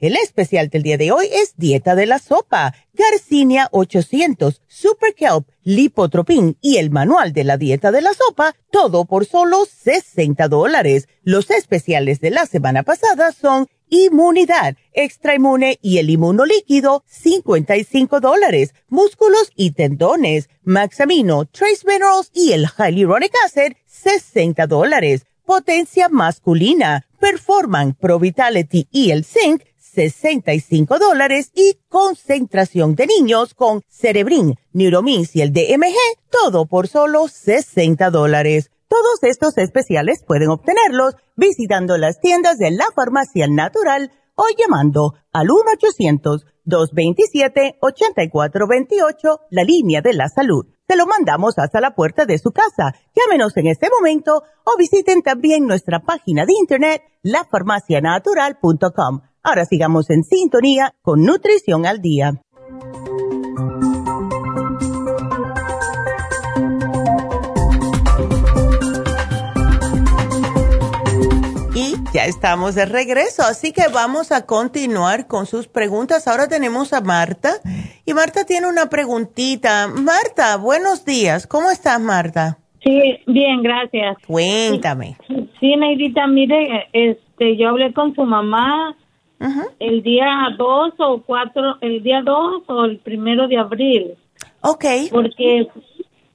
El especial del día de hoy es Dieta de la Sopa, Garcinia 800, Super Kelp, Lipotropin y el Manual de la Dieta de la Sopa, todo por solo 60 dólares. Los especiales de la semana pasada son Inmunidad, Extra Inmune y el Inmunolíquido, 55 dólares. Músculos y tendones, Maxamino, Trace Minerals y el Hyaluronic Acid, 60 dólares. Potencia masculina, Performan, Pro Vitality y el Zinc, 65 dólares y concentración de niños con Cerebrin, Neuromins y el DMG, todo por solo 60 dólares. Todos estos especiales pueden obtenerlos visitando las tiendas de la farmacia natural o llamando al 1-800-227-8428, la línea de la salud. Se lo mandamos hasta la puerta de su casa. Llámenos en este momento o visiten también nuestra página de internet, lafarmacianatural.com Ahora sigamos en sintonía con Nutrición al Día. Y ya estamos de regreso, así que vamos a continuar con sus preguntas. Ahora tenemos a Marta y Marta tiene una preguntita. Marta, buenos días. ¿Cómo estás, Marta? Sí, bien, gracias. Cuéntame. Sí, Neidita, mire, este, yo hablé con su mamá el día 2 o 4, el día 2 o el primero de abril. Ok. Porque,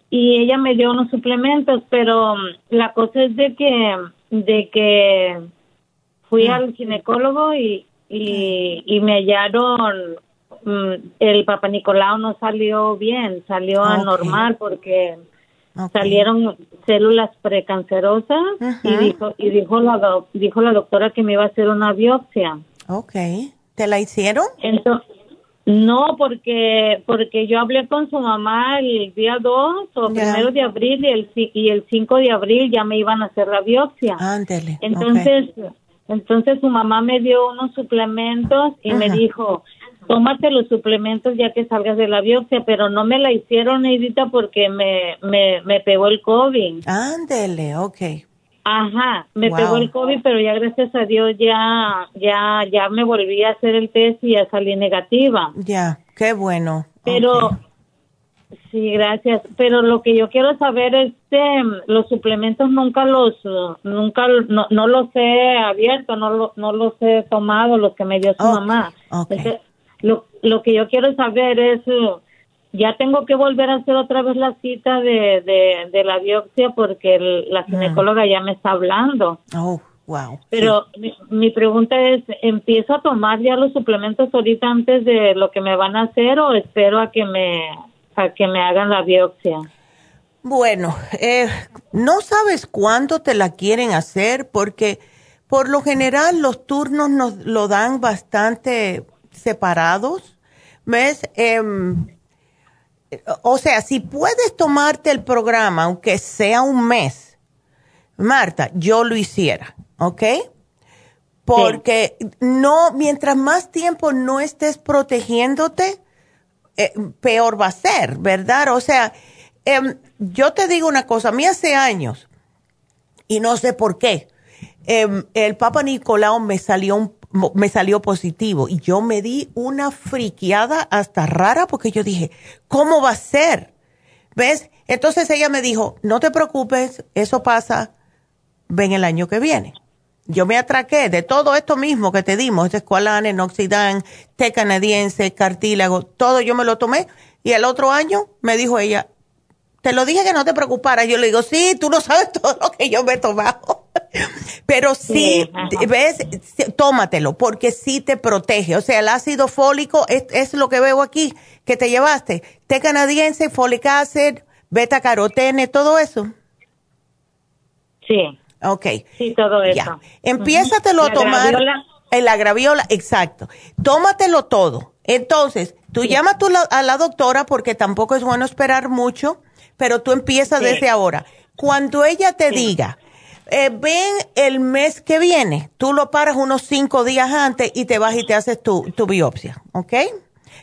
y ella me dio unos suplementos, pero mm, la cosa es de que, de que fui al ginecólogo y, y, me hallaron, mm, el Papa Nicolau no salió bien, salió anormal porque salieron células precancerosas y dijo y dijo la dijo la doctora que me iba a hacer una biopsia Ok. ¿Te la hicieron? Entonces, No, porque porque yo hablé con su mamá el día 2 o primero de abril y el, y el 5 de abril ya me iban a hacer la biopsia. Ándele. Entonces, entonces su mamá me dio unos suplementos y me dijo, tómate los suplementos ya que salgas de la biopsia, pero no me la hicieron, Neidita, porque me, me, me pegó el COVID. Ándele, ok. Ajá, me Wow. pegó el COVID, pero ya gracias a Dios ya, ya, ya me volví a hacer el test y ya salí negativa. Ya, qué bueno. Pero, sí, gracias. Pero lo que yo quiero saber es, este, los suplementos nunca los, nunca, no, no los he abierto, no, lo- no los he tomado, los que me dio su mamá. ok. Entonces, lo, lo que yo quiero saber es, uh, ya tengo que volver a hacer otra vez la cita de, de, de la biopsia porque el- la ginecóloga ya me está hablando. Oh, wow. Pero mi, mi pregunta es, ¿empiezo a tomar ya los suplementos ahorita antes de lo que me van a hacer o espero a que me a que me hagan la biopsia? Bueno, eh, no sabes cuándo te la quieren hacer porque por lo general los turnos nos lo dan bastante separados. ¿Ves? Em, o sea, si puedes tomarte el programa, aunque sea un mes, Marta, yo lo hiciera, ¿ok? Porque no, mientras más tiempo no estés protegiéndote, eh, peor va a ser, ¿verdad? O sea, em, yo te digo una cosa, a mí hace años, y no sé por qué, em, el Papa Nicolau me salió, un- me salió positivo y yo me di una friqueada hasta rara porque yo dije, ¿cómo va a ser? ¿Ves? Entonces ella me dijo, no te preocupes, eso pasa, ven el año que viene. Yo me atraqué de todo esto mismo que te dimos, escualane, noxidán, té canadiense, cartílago, todo yo me lo tomé y el otro año me dijo ella, te lo dije que no te preocuparas. Yo le digo, sí, tú no sabes todo lo que yo me he tomado. Pero sí, Sí, ves, Sí, tómatelo, porque sí te protege. O sea, el ácido fólico es, es lo que veo aquí, que te llevaste. Té canadiense, folic acid, beta carotene, todo eso. Sí, Ok. sí, todo eso. Ya. Empiézatelo a tomar. graviola. En la graviola, exacto. Tómatelo todo. Entonces, tú llamas tú la- a la doctora porque tampoco es bueno esperar mucho, pero tú empiezas Sí. desde ahora. Cuando ella te diga, eh, ven el mes que viene, tú lo paras unos cinco días antes y te vas y te haces tu, tu biopsia, ¿ok?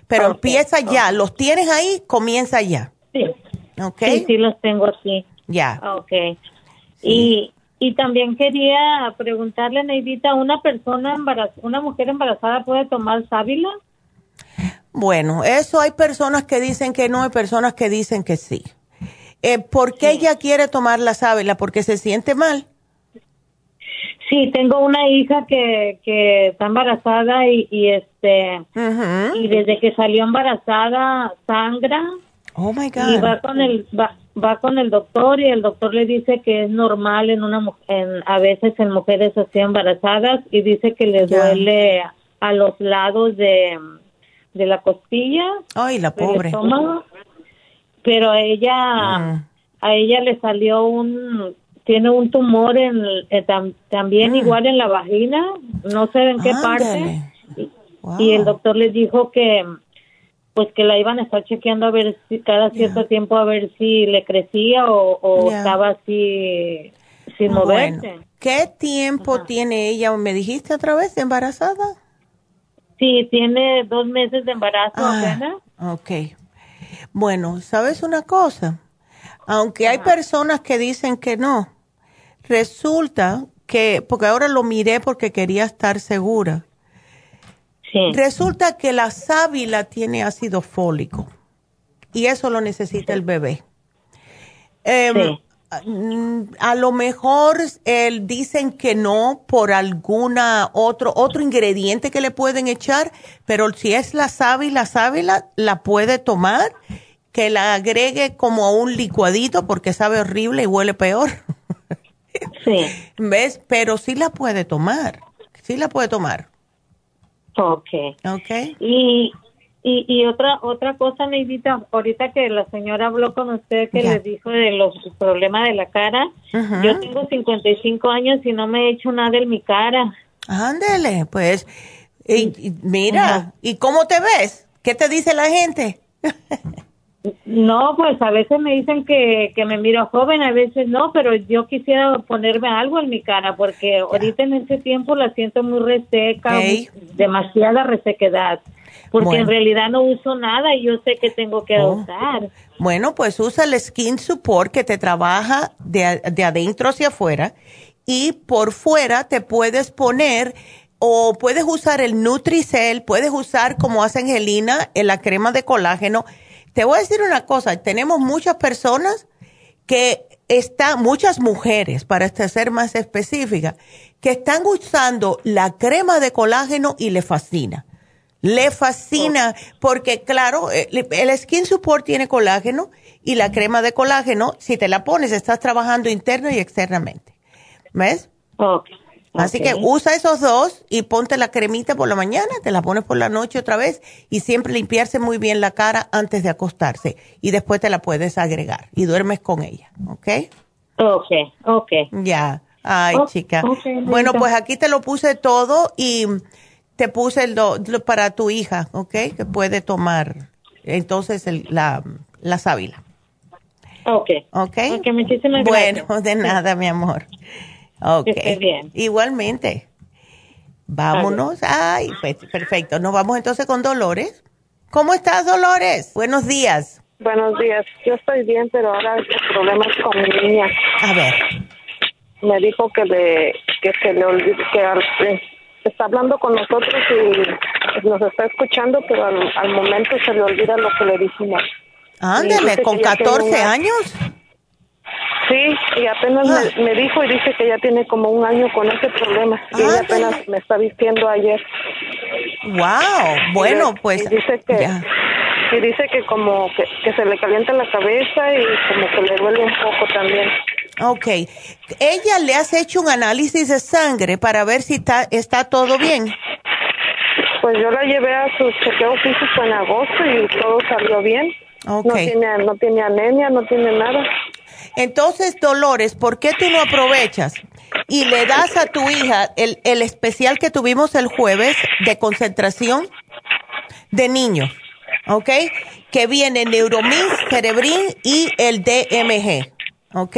Pero empieza ya. Los tienes ahí, comienza ya, Sí, ¿ok? sí, sí los tengo aquí. Ya. Ok. Y, y también quería preguntarle, Neidita, ¿una persona embarazada, una mujer embarazada puede tomar sábila? Bueno, eso hay personas que dicen que no, hay personas que dicen que sí. Eh, ¿Por qué ella quiere tomar la sábila? ¿Porque se siente mal? Sí, tengo una hija que, que está embarazada y, y este y desde que salió embarazada sangra Oh my y va God. con el va, va con el doctor y el doctor le dice que es normal en una en a veces en mujeres así embarazadas y dice que le duele a los lados de, de la costilla Ay, la pobre. estómago pero a ella Mm. a ella le salió un tiene un tumor en eh, tam- también Mm. igual en la vagina no sé en qué parte. Wow. y el doctor les dijo que pues que la iban a estar chequeando a ver si cada cierto tiempo a ver si le crecía o, estaba así sin moverse Bueno, ¿qué tiempo tiene ella? ¿Me dijiste otra vez embarazada? sí tiene dos meses de embarazo apenas Ah, ok. Bueno, ¿sabes una cosa? Aunque hay personas que dicen que no, resulta que, porque ahora lo miré porque quería estar segura, sí resulta que la sábila tiene ácido fólico y eso lo necesita el bebé. Em, Sí. A lo mejor el, dicen que no por alguna otro otro ingrediente que le pueden echar, pero si es la sábila, sábila la puede tomar, que la agregue como a un licuadito porque sabe horrible y huele peor. sí ¿Ves? Pero sí la puede tomar. Sí la puede tomar. okay ¿Ok? Y, y, y otra otra cosa, Neidita, ahorita que la señora habló con usted que le dijo de los problemas de la cara, yo tengo 55 años y no me he hecho nada en mi cara. Ándele, pues. Y, y mira. ¿y cómo te ves? ¿Qué te dice la gente? No, pues a veces me dicen que, que me miro joven, a veces no, pero yo quisiera ponerme algo en mi cara porque ahorita en este tiempo la siento muy reseca, demasiada resequedad, porque en realidad no uso nada y yo sé que tengo que Oh. usar. Bueno, pues usa el Skin Support que te trabaja de, de adentro hacia afuera y por fuera te puedes poner o puedes usar el Nutricel, puedes usar como hace Angelina en la crema de colágeno. Te voy a decir una cosa, tenemos muchas personas que están, muchas mujeres, para este ser más específica, que están usando la crema de colágeno y le fascina. Le fascina porque, claro, eh, el Skin Support tiene colágeno y la crema de colágeno, si te la pones, estás trabajando interno y externamente. ¿Ves? Así que usa esos dos y ponte la cremita por la mañana, te la pones por la noche otra vez y siempre limpiarse muy bien la cara antes de acostarse y después te la puedes agregar y duermes con ella, ¿ok? Ok, ok. Ya, ay Oh, chica. bueno, pues aquí te lo puse todo y te puse el do- lo- para tu hija, ¿ok? Que puede tomar entonces el- la, la sábila. Ok. ¿Ok? Ok, muchísimas bueno, gracias. de nada, mi amor. Ok. Que esté bien. Igualmente. Vámonos. Ay, pues, perfecto. Nos vamos entonces con Dolores. ¿Cómo estás, Dolores? Buenos días. Buenos días. Yo estoy bien, pero ahora hay problemas con mi niña. A ver. Me dijo que le que se le olvide que eh, está hablando con nosotros y nos está escuchando, pero al, al momento se le olvida lo que le dijimos. Ándale, con que ya tiene 14 una- años. Sí, y apenas Ah. me, me dijo y dice que ya tiene como un año con ese problema. Y ella apenas me está diciendo ayer. Wow. Bueno, Y- pues. y dice que ya. y dice que como que, que se le calienta la cabeza y como que le duele un poco también. Ok. ¿Ella le has hecho un análisis de sangre para ver si está, está todo bien? Pues yo la llevé a su chequeo físico en agosto y todo salió bien. Ok. No tiene, no tiene anemia, no tiene nada. Entonces, Dolores, ¿por qué tú no aprovechas y le das a tu hija el, el especial que tuvimos el jueves de concentración de niños? ¿Ok? Que viene Neuromix, Cerebrin y el DMG. ¿Ok?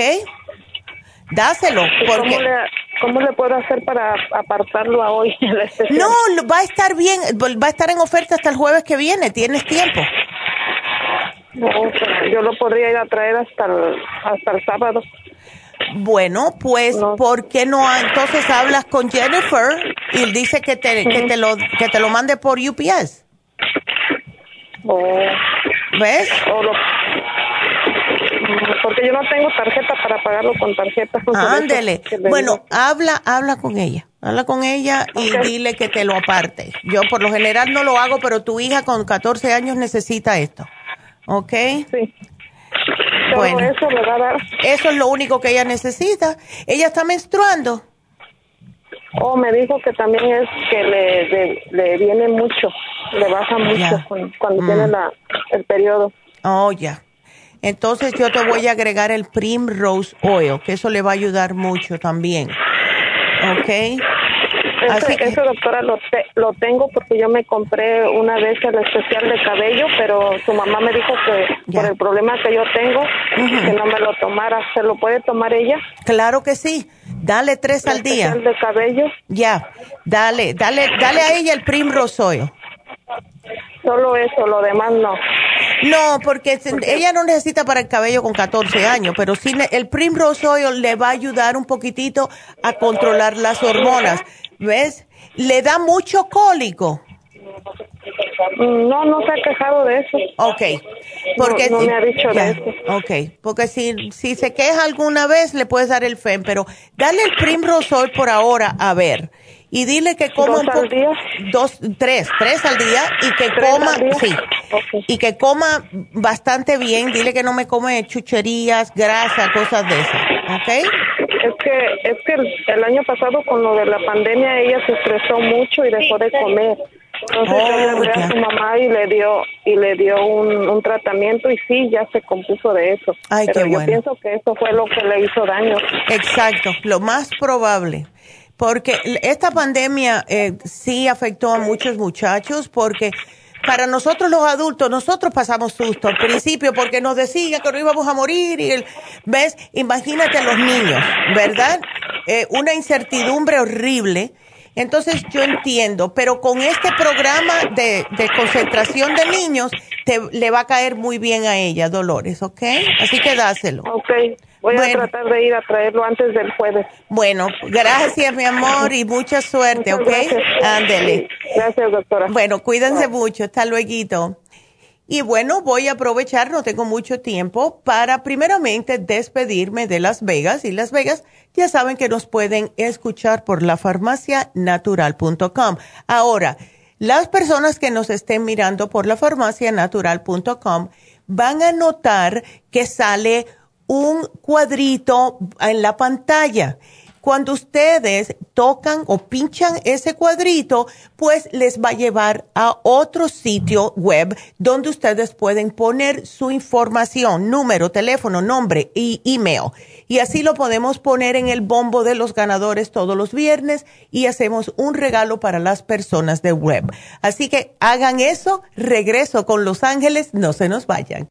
Dáselo. ¿Y Porque ¿Cómo, le, ¿Cómo le puedo hacer para apartarlo a hoy? no, va a estar bien, va a estar en oferta hasta el jueves que viene. Tienes tiempo. No, yo lo podría ir a traer hasta el, hasta el sábado. Bueno, pues, ¿por qué no entonces hablas con Jennifer y dice que te, que te lo que te lo mande por UPS? ¿Ves? O lo- porque yo no tengo tarjeta para pagarlo con tarjeta. Ándele. Bueno, habla, habla con ella. Habla con ella y dile que te lo aparte. Yo por lo general no lo hago, pero tu hija con 14 años necesita esto. ¿Ok? Sí. Bueno. eso le va a dar. Eso es lo único que ella necesita. Ella está menstruando. Oh, me dijo que también es que le, le, le viene mucho, le baja mucho cuando Mm. tiene la, el periodo. Oh, ya. Entonces yo te voy a agregar el Primrose Oil, que eso le va a ayudar mucho también. ¿Ok? Ese, Así que- ese, doctora lo, te- lo tengo porque yo me compré una vez el especial de cabello, pero su mamá me dijo que por el problema que yo tengo, que no me lo tomara. ¿Se lo puede tomar ella? Claro que sí. Dale tres al día. especial de cabello? Ya. Dale, dale, dale a ella el Primrose Oil. Solo eso, lo demás no. No, porque ella no necesita para el cabello con 14 años, pero sí el Primrose Oil le va a ayudar un poquitito a controlar las hormonas. ¿Ves? Le da mucho cólico. No, no se ha quejado de eso. Ok. Porque no, me ha dicho ya, de eso. Ok, porque si, si se queja alguna vez le puedes dar el FEM, pero dale el Primrose Oil por ahora a ver. Y dile que coma ¿Dos al día? Dos, tres, tres al día y que ¿Tres coma, sí. Y que coma bastante bien. Dile que no me come chucherías, grasa, cosas de esas. ¿Ok? Es que, es que el, año pasado con lo de la pandemia ella se estresó mucho y dejó de comer. Entonces yo le Oh, hablé a su mamá y le dio y le dio un, un tratamiento y sí, ya se compuso de eso. Ay, Pero qué yo bueno. pienso que eso fue lo que le hizo daño. Exacto, lo más probable. Porque esta pandemia eh, sí afectó a muchos muchachos porque para nosotros los adultos, nosotros pasamos susto al principio porque nos decían que no íbamos a morir y el, ves, imagínate a los niños, ¿verdad? Eh, una incertidumbre horrible. Entonces yo entiendo, pero con este programa de, de concentración de niños, te, le va a caer muy bien a ella, Dolores, ¿ok? Así que dáselo. Ok. Voy a tratar de ir a traerlo antes del jueves. Bueno, gracias, mi amor, y mucha suerte, ¿ok? Ándele. Gracias, doctora. Bueno, cuídense mucho. Hasta luego. Y bueno, voy a aprovechar, no tengo mucho tiempo, para primeramente despedirme de Las Vegas. Y Las Vegas, ya saben que nos pueden escuchar por lafarmacianatural.com. Ahora, las personas que nos estén mirando por lafarmacianatural.com van a notar que sale un cuadrito en la pantalla. Cuando ustedes tocan o pinchan ese cuadrito, pues les va a llevar a otro sitio web donde ustedes pueden poner su información, número, teléfono, nombre y email. Y así lo podemos poner en el bombo de los ganadores todos los viernes y hacemos un regalo para las personas de web. Así que hagan eso, regreso con Los Ángeles, no se nos vayan.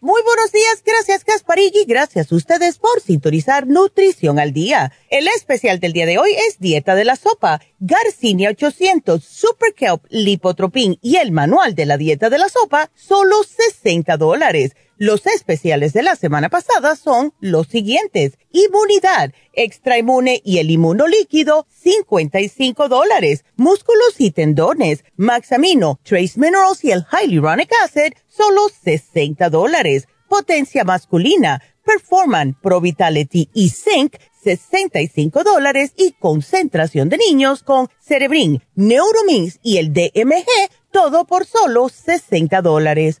Muy buenos días, gracias Gasparigi, gracias a ustedes por sintonizar Nutrición al Día. El especial del día de hoy es Dieta de la Sopa, Garcinia 800, Super Kelp, Lipotropin y el Manual de la Dieta de la Sopa, solo 60 dólares. Los especiales de la semana pasada son los siguientes. Inmunidad, Extra Inmune y el Inmuno Líquido, 55 dólares. Músculos y tendones, Maxamino, Trace Minerals y el Hyaluronic Acid, solo 60 dólares. Potencia masculina, Performan, Pro Vitality y Zinc, 65 dólares. Y concentración de niños con Cerebrin, Neuromins y el DMG, todo por solo 60 dólares.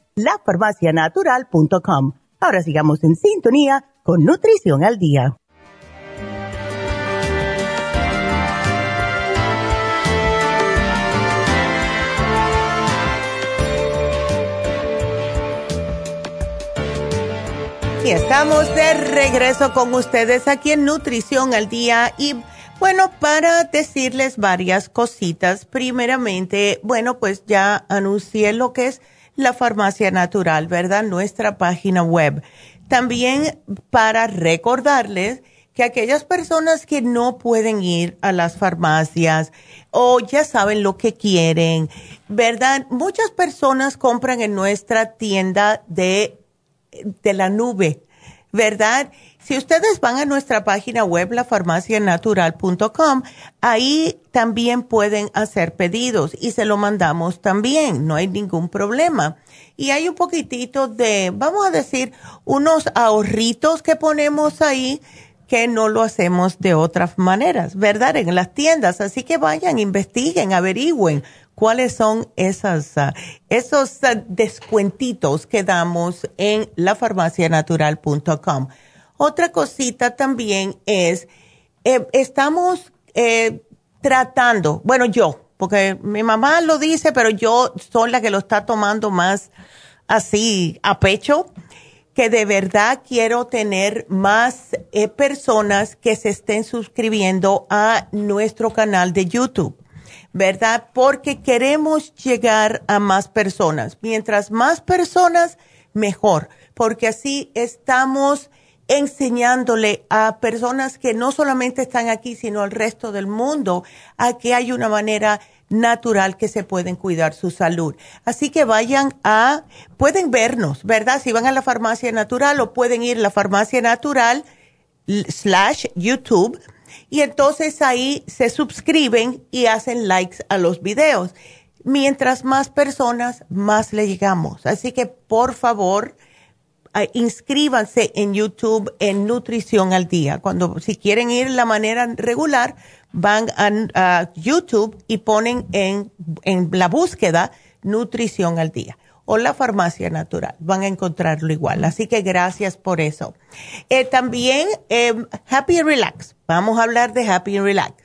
lafarmacianatural.com. Ahora sigamos en sintonía con Nutrición al Día. Y estamos de regreso con ustedes aquí en Nutrición al Día y bueno, para decirles varias cositas. Primeramente, bueno, pues ya anuncié lo que es la farmacia natural, ¿verdad? Nuestra página web. También para recordarles que aquellas personas que no pueden ir a las farmacias o ya saben lo que quieren, ¿verdad? Muchas personas compran en nuestra tienda de, de la nube, ¿verdad? Si ustedes van a nuestra página web, lafarmacianatural.com, ahí también pueden hacer pedidos y se lo mandamos también, no hay ningún problema. Y hay un poquitito de, vamos a decir, unos ahorritos que ponemos ahí que no lo hacemos de otras maneras, ¿verdad? En las tiendas. Así que vayan, investiguen, averigüen cuáles son esas, ah, esos ah, descuentitos que damos en lafarmacianatural.com. Otra cosita también es, eh, estamos eh, tratando, bueno, yo, porque mi mamá lo dice, pero yo soy la que lo está tomando más así a pecho, que de verdad quiero tener más eh, personas que se estén suscribiendo a nuestro canal de YouTube, ¿verdad? Porque queremos llegar a más personas. Mientras más personas, mejor, porque así estamos enseñándole a personas que no solamente están aquí, sino al resto del mundo, a que hay una manera natural que se pueden cuidar su salud. Así que vayan a, pueden vernos, ¿verdad? Si van a la farmacia natural o pueden ir a la farmacia natural slash YouTube y entonces ahí se suscriben y hacen likes a los videos. Mientras más personas, más le llegamos. Así que por favor, inscríbanse en YouTube en Nutrición al Día. Cuando, si quieren ir la manera regular, van a, YouTube y ponen en, en, la búsqueda Nutrición al Día o la farmacia natural. Van a encontrarlo igual. Así que gracias por eso. Eh, también em, Happy Relax. Vamos a hablar de Happy Relax.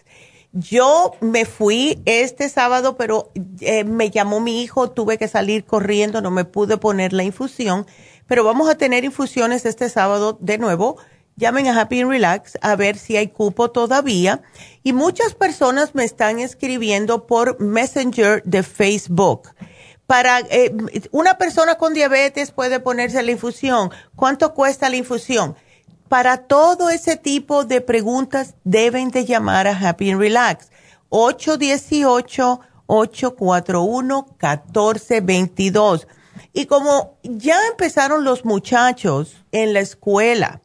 Yo me fui este sábado, pero eh, me llamó mi hijo, tuve que salir corriendo, no me pude poner la infusión pero vamos a tener infusiones este sábado de nuevo. Llamen a Happy and Relax a ver si hay cupo todavía. Y muchas personas me están escribiendo por Messenger de Facebook. Para eh, una persona con diabetes puede ponerse la infusión. ¿Cuánto cuesta la infusión? Para todo ese tipo de preguntas deben de llamar a Happy and Relax. 818 841 1422 y como ya empezaron los muchachos en la escuela,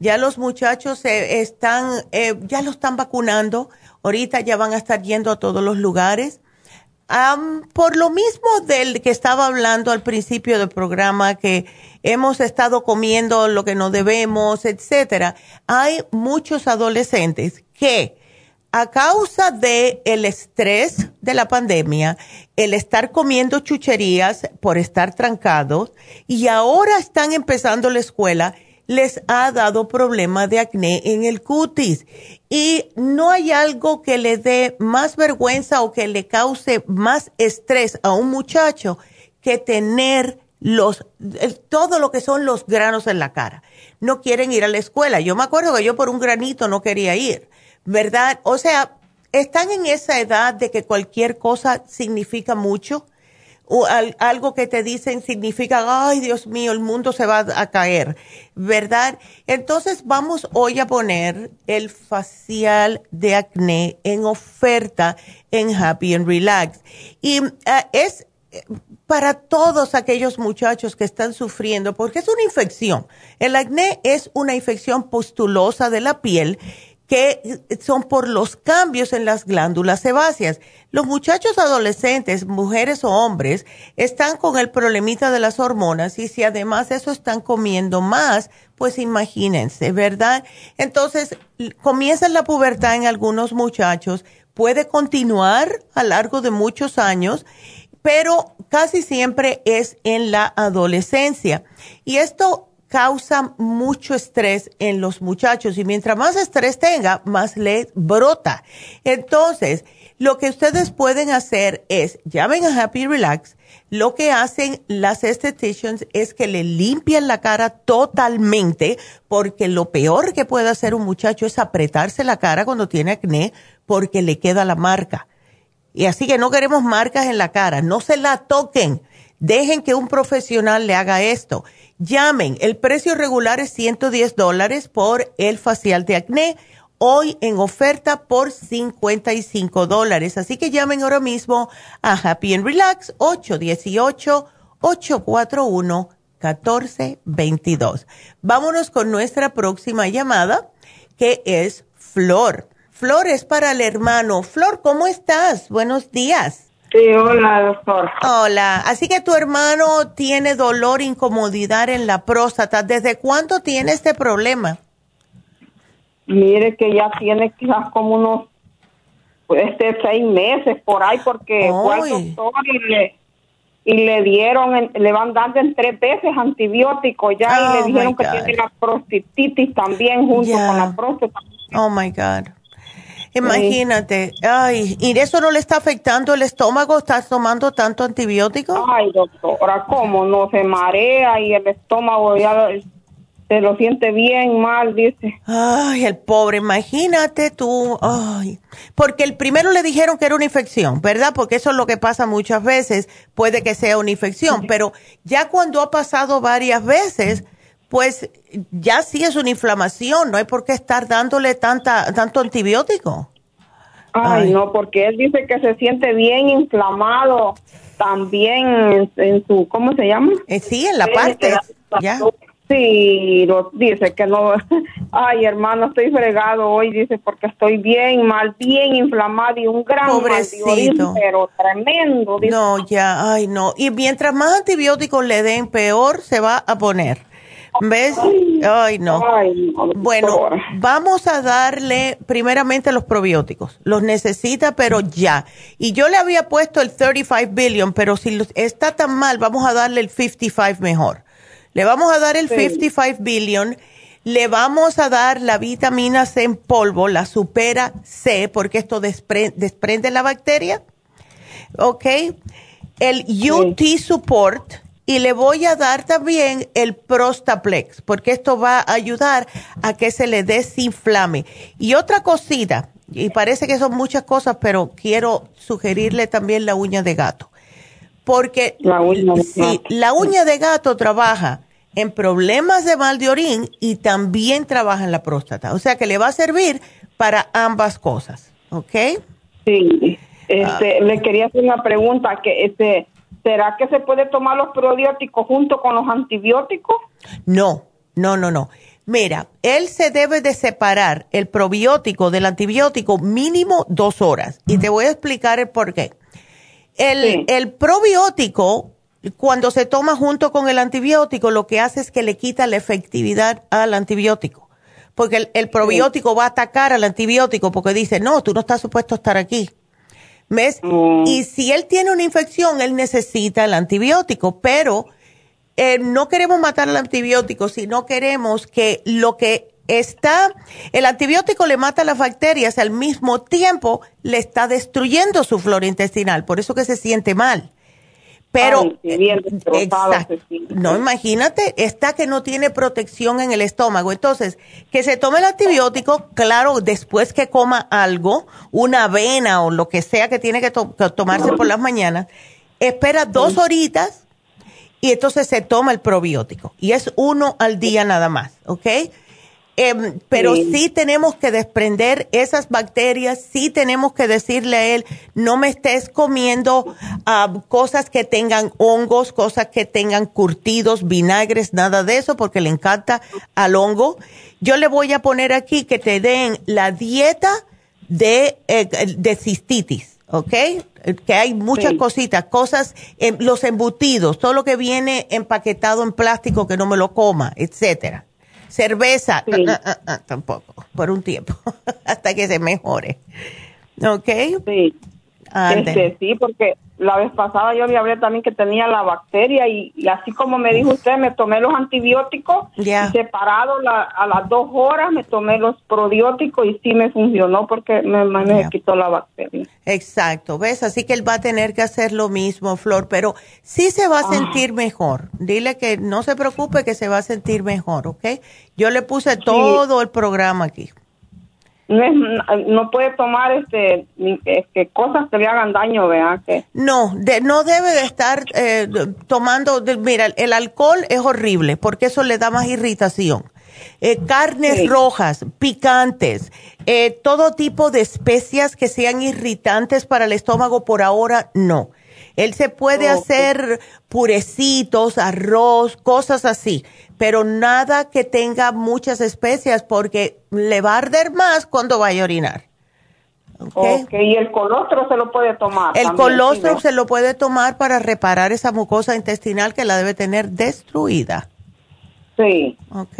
ya los muchachos están, eh, ya lo están vacunando, ahorita ya van a estar yendo a todos los lugares. Por lo mismo del que estaba hablando al principio del programa, que hemos estado comiendo lo que no debemos, etcétera, hay muchos adolescentes que a causa del el estrés de la pandemia, el estar comiendo chucherías por estar trancados y ahora están empezando la escuela, les ha dado problema de acné en el cutis. Y no hay algo que le dé más vergüenza o que le cause más estrés a un muchacho que tener los, todo lo que son los granos en la cara. No quieren ir a la escuela. Yo me acuerdo que yo por un granito no quería ir ¿verdad? O sea, están en esa edad de que cualquier cosa significa mucho. O algo que te dicen significa, ay Dios mío, el mundo se va a caer, ¿verdad? Entonces vamos hoy a poner el facial de acné en oferta en Happy and Relax. Y ah, es para todos aquellos muchachos que están sufriendo, porque es una infección. El acné es una infección pustulosa de la piel que son por los cambios en las glándulas sebáceas. Los muchachos adolescentes, mujeres o hombres, están con el problemita de las hormonas y si además eso están comiendo más, pues imagínense, ¿verdad? Entonces, comienza la pubertad en algunos muchachos, puede continuar a largo de muchos años pero casi siempre es en la adolescencia. Y esto causa mucho estrés en los muchachos y mientras más estrés tenga, más le brota. Entonces, lo que ustedes pueden hacer es, llamen a Happy Relax, lo que hacen las estheticians es que le limpian la cara totalmente, porque lo peor que puede hacer un muchacho es apretarse la cara cuando tiene acné, porque le queda la marca. Y así que no queremos marcas en la cara, no se la toquen, dejen que un profesional le haga esto. Llamen, el precio regular es 110 dólares por el facial de acné, hoy en oferta por 55 dólares. Así que llamen ahora mismo a Happy and Relax 818-841-1422. Vámonos con nuestra próxima llamada, que es Flor. Flor es para el hermano. Flor, ¿cómo estás? Buenos días. Sí, hola, doctor. Hola. Así que tu hermano tiene dolor, incomodidad en la próstata. ¿Desde cuándo tiene este problema? Mire que ya tiene quizás como unos este seis meses por ahí porque fue al doctor y le y le dieron le van dando en tres veces antibióticos ya y le Oh, dijeron que tiene la prostatitis también junto con la próstata. Oh my God. Imagínate. Ay, ¿y eso no le está afectando el estómago? ¿Estás tomando tanto antibiótico? Ay, doctora, ¿cómo no se marea y el estómago ya se lo siente bien mal, dice. Ay, el pobre, imagínate tú. Ay, porque el primero le dijeron que era una infección, ¿verdad? Porque eso es lo que pasa muchas veces, puede que sea una infección, pero ya cuando ha pasado varias veces, pues ya sí es una inflamación, no hay por qué estar dándole tanta tanto antibiótico. Ay, Ay. no, porque él dice que se siente bien inflamado también en, en su, ¿cómo se llama? Eh, sí, en la parte, ya. Sí, lo, dice que no. Ay, hermano, estoy fregado hoy, dice, porque estoy bien mal, bien inflamado y un gran Pobrecito. pero tremendo. Dice. No, ya, ay, no. Y mientras más antibióticos le den, peor se va a poner. ¿Ves? Ay, no. Bueno, vamos a darle primeramente los probióticos. Los necesita, pero ya. Y yo le había puesto el 35 billion, pero si los- está tan mal, vamos a darle el 55 mejor. Le vamos a dar el Sí. 55 billion. Le vamos a dar la vitamina C en polvo, la supera C, porque esto despre- desprende la bacteria. ¿ok? El UT Support y le voy a dar también el Prostaplex, porque esto va a ayudar a que se le desinflame. Y otra cosita, y parece que son muchas cosas, pero quiero sugerirle también la uña de gato. Porque La uña de gato. la uña de gato trabaja en problemas de mal de orín y también trabaja en la próstata. O sea que le va a servir para ambas cosas, ¿ok? Sí, este, Ah. le quería hacer una pregunta, que este, ¿será que se puede tomar los probióticos junto con los antibióticos? No, no, no, no. Mira, él se debe de separar el probiótico del antibiótico mínimo dos horas. Y te voy a explicar el por qué. El, Sí. el probiótico, cuando se toma junto con el antibiótico, lo que hace es que le quita la efectividad al antibiótico. Porque el, el probiótico va a atacar al antibiótico porque dice, no, tú no estás supuesto a estar aquí. ¿Ves? Mm. Y si él tiene una infección, él necesita el antibiótico, pero eh, no queremos matar al antibiótico, sino queremos que lo que está, el antibiótico le mata las bacterias, al mismo tiempo le está destruyendo su flora intestinal, por eso que se siente mal. Pero, Ay, bien exacto. no imagínate, está que no tiene protección en el estómago. Entonces, que se tome el antibiótico, claro, después que coma algo, una avena o lo que sea que tiene que, to- que tomarse por las mañanas, espera dos horitas y entonces se toma el probiótico. Y es uno al día nada más, ¿ok? Em, pero sí. Sí. tenemos que desprender esas bacterias, sí tenemos que decirle a él, no me estés comiendo ah, cosas que tengan hongos, cosas que tengan curtidos, vinagres, nada de eso, porque le encanta al hongo. Yo le voy a poner aquí que te den la dieta de, eh, de cistitis, ¿ok? Que hay muchas Sí. cositas, cosas, em, los embutidos, todo lo que viene empaquetado en plástico que no me lo coma, etcétera. Cerveza, Sí. ah, ah, ah, tampoco, por un tiempo, hasta que se mejore. ¿Ok? Sí. Este, sí, porque la vez pasada yo le hablé también que tenía la bacteria y, así como me dijo usted, me tomé los antibióticos y separado a las dos horas me tomé los probióticos y sí me funcionó porque me, me quitó la bacteria. Exacto, ¿ves? Así que él va a tener que hacer lo mismo, Flor, pero sí se va a ah. sentir mejor. Dile que no se preocupe que se va a sentir mejor, ¿ok? Yo le puse todo el programa aquí no, no puede tomar este, este, cosas que le hagan daño, ¿verdad? Que... No, no debe de estar eh, tomando, mira, el alcohol es horrible porque eso le da más irritación. Eh, carnes rojas, picantes, eh, todo tipo de especias que sean irritantes para el estómago por ahora, no. Él se puede hacer purecitos, arroz, cosas así, pero nada que tenga muchas especias porque le va a arder más cuando vaya a orinar. Okay. y el colostro se lo puede tomar. El colostro se lo puede tomar para reparar esa mucosa intestinal que la debe tener destruida. Sí. Ok.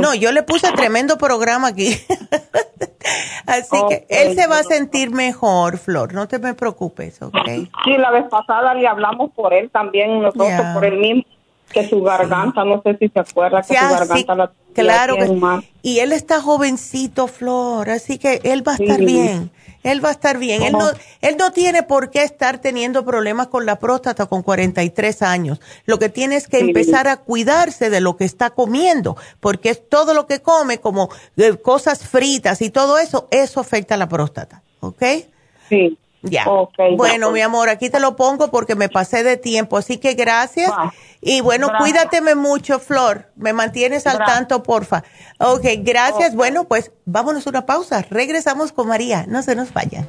No, yo le puse tremendo programa aquí. Así que él se va a sentir mejor, Flor, no te me preocupes, ¿ok? Sí, la vez pasada le hablamos por él también, nosotros por él mismo, que su garganta, no sé si se acuerda, que su garganta la Claro, y él está jovencito, Flor, así que él va a estar bien. Él va a estar bien. Él no, él no tiene por qué estar teniendo problemas con la próstata con 43 años. Lo que tiene es que empezar a cuidarse de lo que está comiendo, porque es todo lo que come, como eh, cosas fritas y todo eso, eso afecta a la próstata. ¿Ok? Sí. Ya. bueno, mi amor, aquí te lo pongo porque me pasé de tiempo, así que gracias. Y bueno, cuídateme mucho, Flor. Me mantienes al tanto, porfa. Ok, gracias. Bueno, pues vámonos a una pausa. Regresamos con María. No se nos vayan.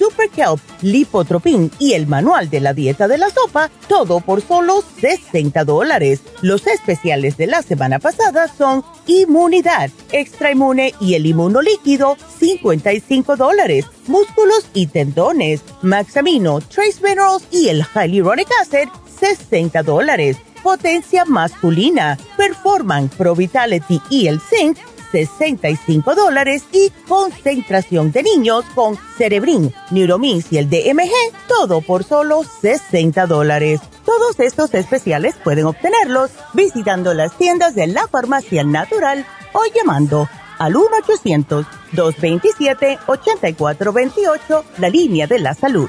Super Kelp, Lipotropin y el manual de la dieta de la sopa, todo por solo 60 dólares. Los especiales de la semana pasada son Inmunidad, Extra Inmune y el Inmunolíquido, 55 dólares. Músculos y tendones, Maxamino, Trace Minerals y el Hyaluronic Acid, 60 dólares. Potencia masculina, Performan, Pro Vitality y el Zinc, 65 dólares y concentración de niños con Cerebrin, Neuromins y el DMG, todo por solo 60 dólares. Todos estos especiales pueden obtenerlos visitando las tiendas de la farmacia natural o llamando al 1-800-227-8428, la línea de la salud.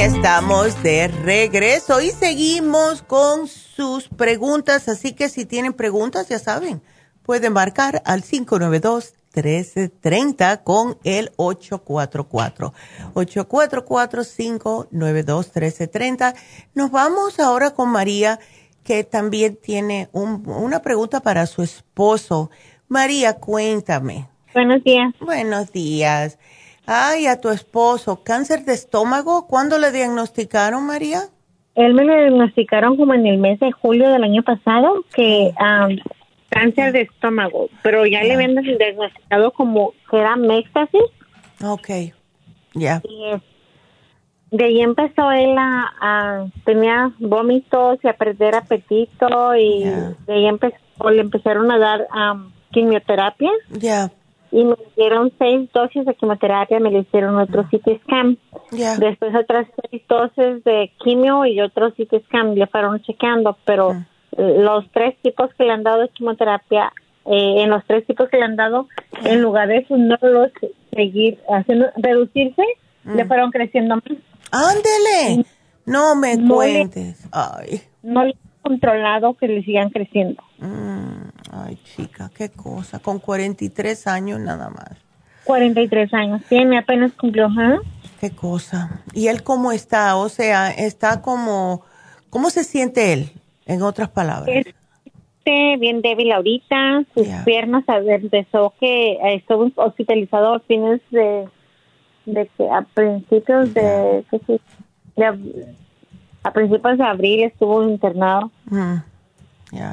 Estamos de regreso y seguimos con sus preguntas, así que si tienen preguntas, ya saben, pueden marcar al 592-1330 con el 844. 844-592-1330. Nos vamos ahora con María, que también tiene una pregunta para su esposo. María, cuéntame. Buenos días. Buenos días. Ay, a tu esposo, cáncer de estómago, ¿cuándo le diagnosticaron, María? Él me lo diagnosticaron como en el mes de julio del año pasado, que cáncer de estómago, pero ya le habían diagnosticado como que era méstasis. Ok, ya. de ahí empezó él a, tenía vómitos y a perder apetito y de ahí empezó, le empezaron a dar quimioterapia. Ya y me dieron seis dosis de quimioterapia, me le hicieron otro CT scan. Después otras seis dosis de quimio y otro CT scan le fueron chequeando, pero ah. los tres tipos que le han dado de quimioterapia, eh, en los tres tipos que le han dado, en lugar de eso no los seguir haciendo, reducirse, le mm. fueron creciendo más. Ándele, no me cuentes. Ay. No le he controlado que le sigan creciendo. Mm. Ay, chica, qué cosa. Con 43 años nada más. 43 años. Tiene, apenas cumplió, ¿eh? Qué cosa. ¿Y él cómo está? O sea, está como... ¿Cómo se siente él, en otras palabras? bien débil ahorita. Sus piernas empezó que estuvo hospitalizado a fines de... de que a principios de, a principios de abril estuvo internado. Mm.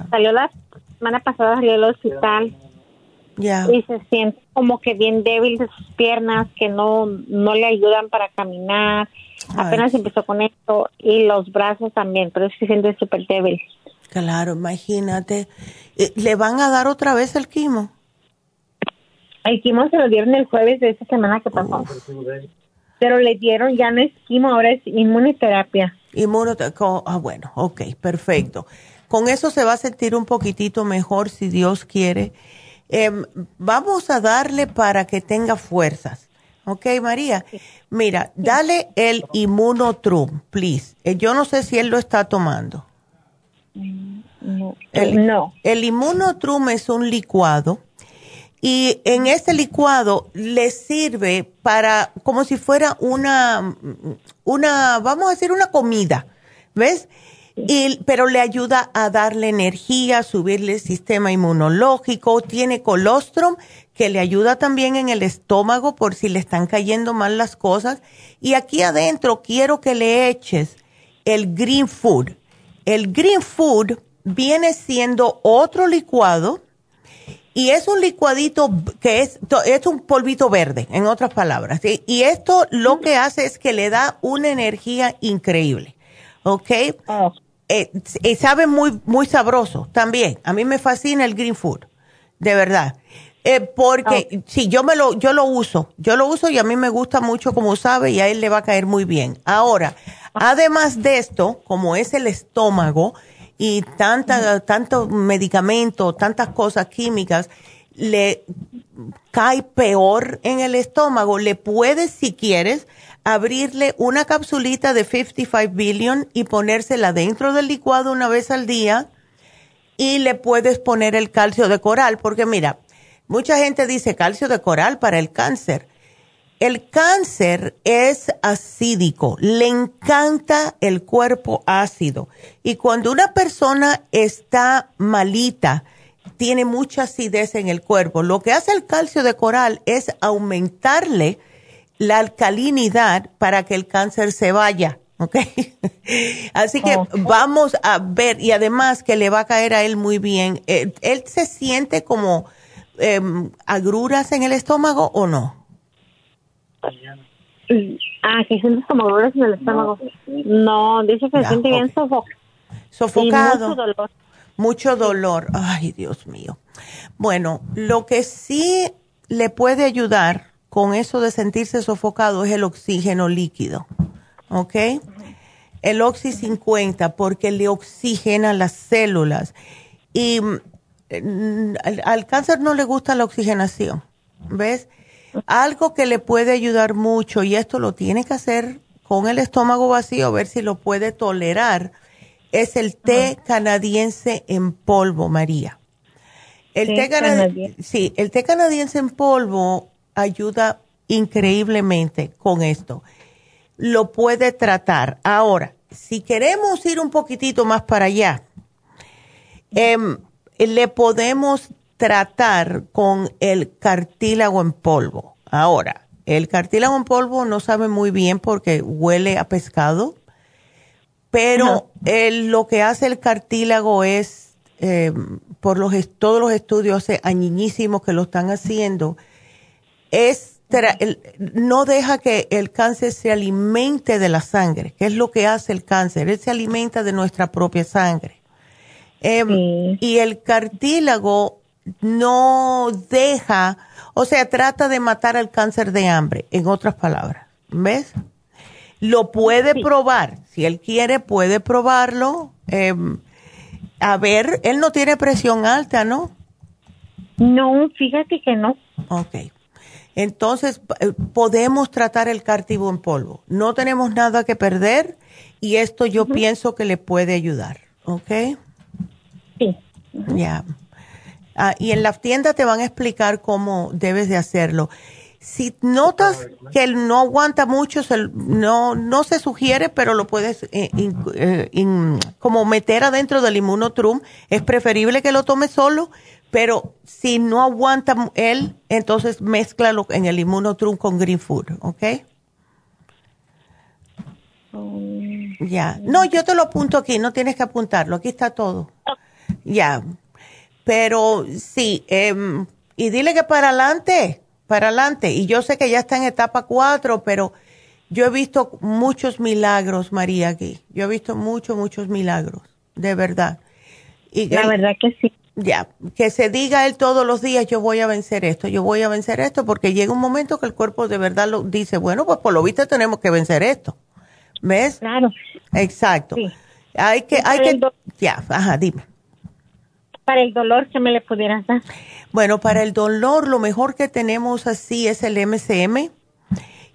Salió la semana pasada salió al hospital. Y se siente como que bien débil de sus piernas, que no, no le ayudan para caminar. Apenas empezó con esto. Y los brazos también, pero se siente súper débil. Claro, imagínate. Eh, ¿Le van a dar otra vez el quimo? El quimo se lo dieron el jueves de esa semana que pasó. Pero le dieron, ya no es quimo, ahora es inmunoterapia. Inmunoterapia. Ah, bueno, ok, perfecto. Con eso se va a sentir un poquitito mejor si Dios quiere. Em, vamos a darle para que tenga fuerzas. ¿Ok, María? Mira, dale el Immunotrum, please. Eh, yo no sé si él lo está tomando. No. El, no. El Immunotrum es un licuado y en este licuado le sirve para, como si fuera una, una, vamos a decir, una comida. ¿Ves? pero le ayuda a darle energía, subirle el sistema inmunológico, tiene colostrum que le ayuda también en el estómago por si le están cayendo mal las cosas. Y aquí adentro quiero que le eches el green food. El green food viene siendo otro licuado y es un licuadito que es, es un polvito verde, en otras palabras. Y esto lo que hace es que le da una energía increíble. ¿Ok? Oh. Eh, y sabe muy, muy sabroso también. A mí me fascina el green food, de verdad. Eh, porque si sí, yo me lo, yo lo uso, yo lo uso y a mí me gusta mucho como sabe y a él le va a caer muy bien. Ahora, además de esto, como es el estómago y tanta, tanto medicamento, tantas cosas químicas, le cae peor en el estómago. Le puedes, si quieres, abrirle una capsulita de 55 billion y ponérsela dentro del licuado una vez al día y le puedes poner el calcio de coral, porque mira, mucha gente dice calcio de coral para el cáncer. El cáncer es acídico, le encanta el cuerpo ácido y cuando una persona está malita, tiene mucha acidez en el cuerpo, lo que hace el calcio de coral es aumentarle la alcalinidad para que el cáncer se vaya. ¿ok? Así que vamos a ver, y además que le va a caer a él muy bien. Eh, ¿Él, se siente como em, agruras en el estómago o no? Ah, que siente como agruras en el estómago. No, dice que se siente bien sofocado. mucho dolor. Mucho dolor. Ay, Dios mío. Bueno, lo que sí le puede ayudar con eso de sentirse sofocado es el oxígeno líquido, ¿ok? El Oxy 50 porque le oxigena las células y mm, al, cáncer no le gusta la oxigenación, ¿ves? Algo que le puede ayudar mucho y esto lo tiene que hacer con el estómago vacío, a ver si lo puede tolerar, es el té canadiense en polvo, María. El té, canadiense. Sí, el té canadiense en polvo ayuda increíblemente con esto. Lo puede tratar. Ahora, si queremos ir un poquitito más para allá, em, le podemos tratar con el cartílago en polvo. Ahora, el cartílago en polvo no sabe muy bien porque huele a pescado, pero lo que hace el cartílago es, eh, por los, todos los estudios hace añiñísimos que lo están haciendo, es no deja que el cáncer se alimente de la sangre, que es lo que hace el cáncer, él se alimenta de nuestra propia sangre. Em, y el cartílago no deja, o sea, trata de matar al cáncer de hambre, en otras palabras. ¿Ves? Lo puede probar, si él quiere puede probarlo. Em, a ver, él no tiene presión alta, ¿no? No, fíjate que no. Ok. Entonces, eh, podemos tratar el cártigo en polvo. No tenemos nada que perder y esto yo pienso que le puede ayudar. ¿Ok? Sí. Ya. Ah, y en la tienda te van a explicar cómo debes de hacerlo. Si notas que él no aguanta mucho, no, no se sugiere, pero lo puedes eh, eh, como meter adentro del inmunotrum. Es preferible que lo tome solo, pero si no aguanta él, entonces mézclalo en el inmunotrum con green food, ¿ok? Ya. No, yo te lo apunto aquí, no tienes que apuntarlo, aquí está todo. Ya. Pero sí, em, y dile que para adelante, para adelante. Y yo sé que ya está en etapa 4, pero yo he visto muchos milagros, María, aquí. Yo he visto muchos, muchos milagros, de verdad. Y La verdad que sí. Ya, que se diga él todos los días, yo voy a vencer esto, yo voy a vencer esto, porque llega un momento que el cuerpo de verdad lo dice, bueno, pues por lo visto tenemos que vencer esto. ¿Ves? Claro. Exacto. Hay que, hay que, ya, ajá, dime para el dolor, ¿qué me le pudieras dar? Bueno, para el dolor lo mejor que tenemos así es el MCM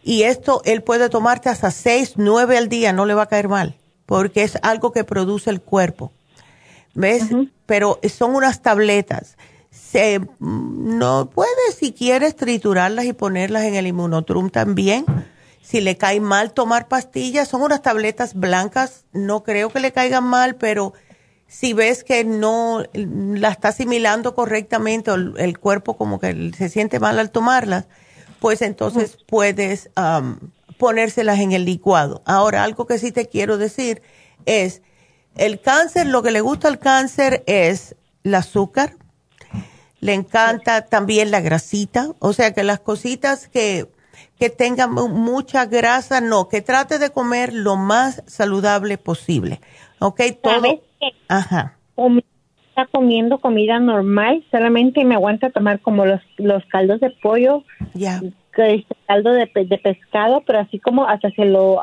y esto él puede tomarte hasta 6, 9 al día, no le va a caer mal, porque es algo que produce el cuerpo. ¿Ves? Pero son unas tabletas. Se, no puedes, si quieres, triturarlas y ponerlas en el inmunotrum también. Si le cae mal tomar pastillas, son unas tabletas blancas, no creo que le caigan mal, pero si ves que no la está asimilando correctamente o el, cuerpo como que se siente mal al tomarlas, pues entonces puedes ponérselas en el licuado. Ahora, algo que sí te quiero decir es, el cáncer, lo que le gusta al cáncer es el azúcar, le encanta también la grasita, o sea que las cositas que, que tengan mucha grasa, no, que trate de comer lo más saludable posible. ¿Ok? Todo. Ajá. está comiendo comida normal, solamente me aguanta tomar como los, los caldos de pollo, ya. caldo de, de pescado, pero así como hasta se lo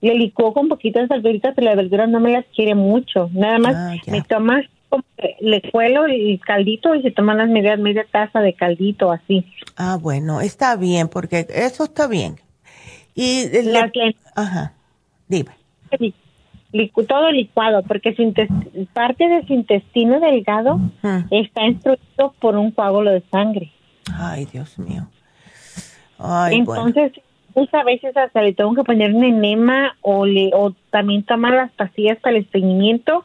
le licuó con poquitas verduritas, pero la verdura no me las quiere mucho. Nada más ah, me toma le cuelo el caldito y se toma las medias media taza de caldito así. Ah, bueno, está bien porque eso está bien. Y la, ajá. Dime todo licuado, porque su parte de su intestino delgado está instruido por un coágulo de sangre. Ay, Dios mío. Entonces, pues, a veces hasta le tengo que poner un enema o, le, o también toma las pastillas para el estreñimiento,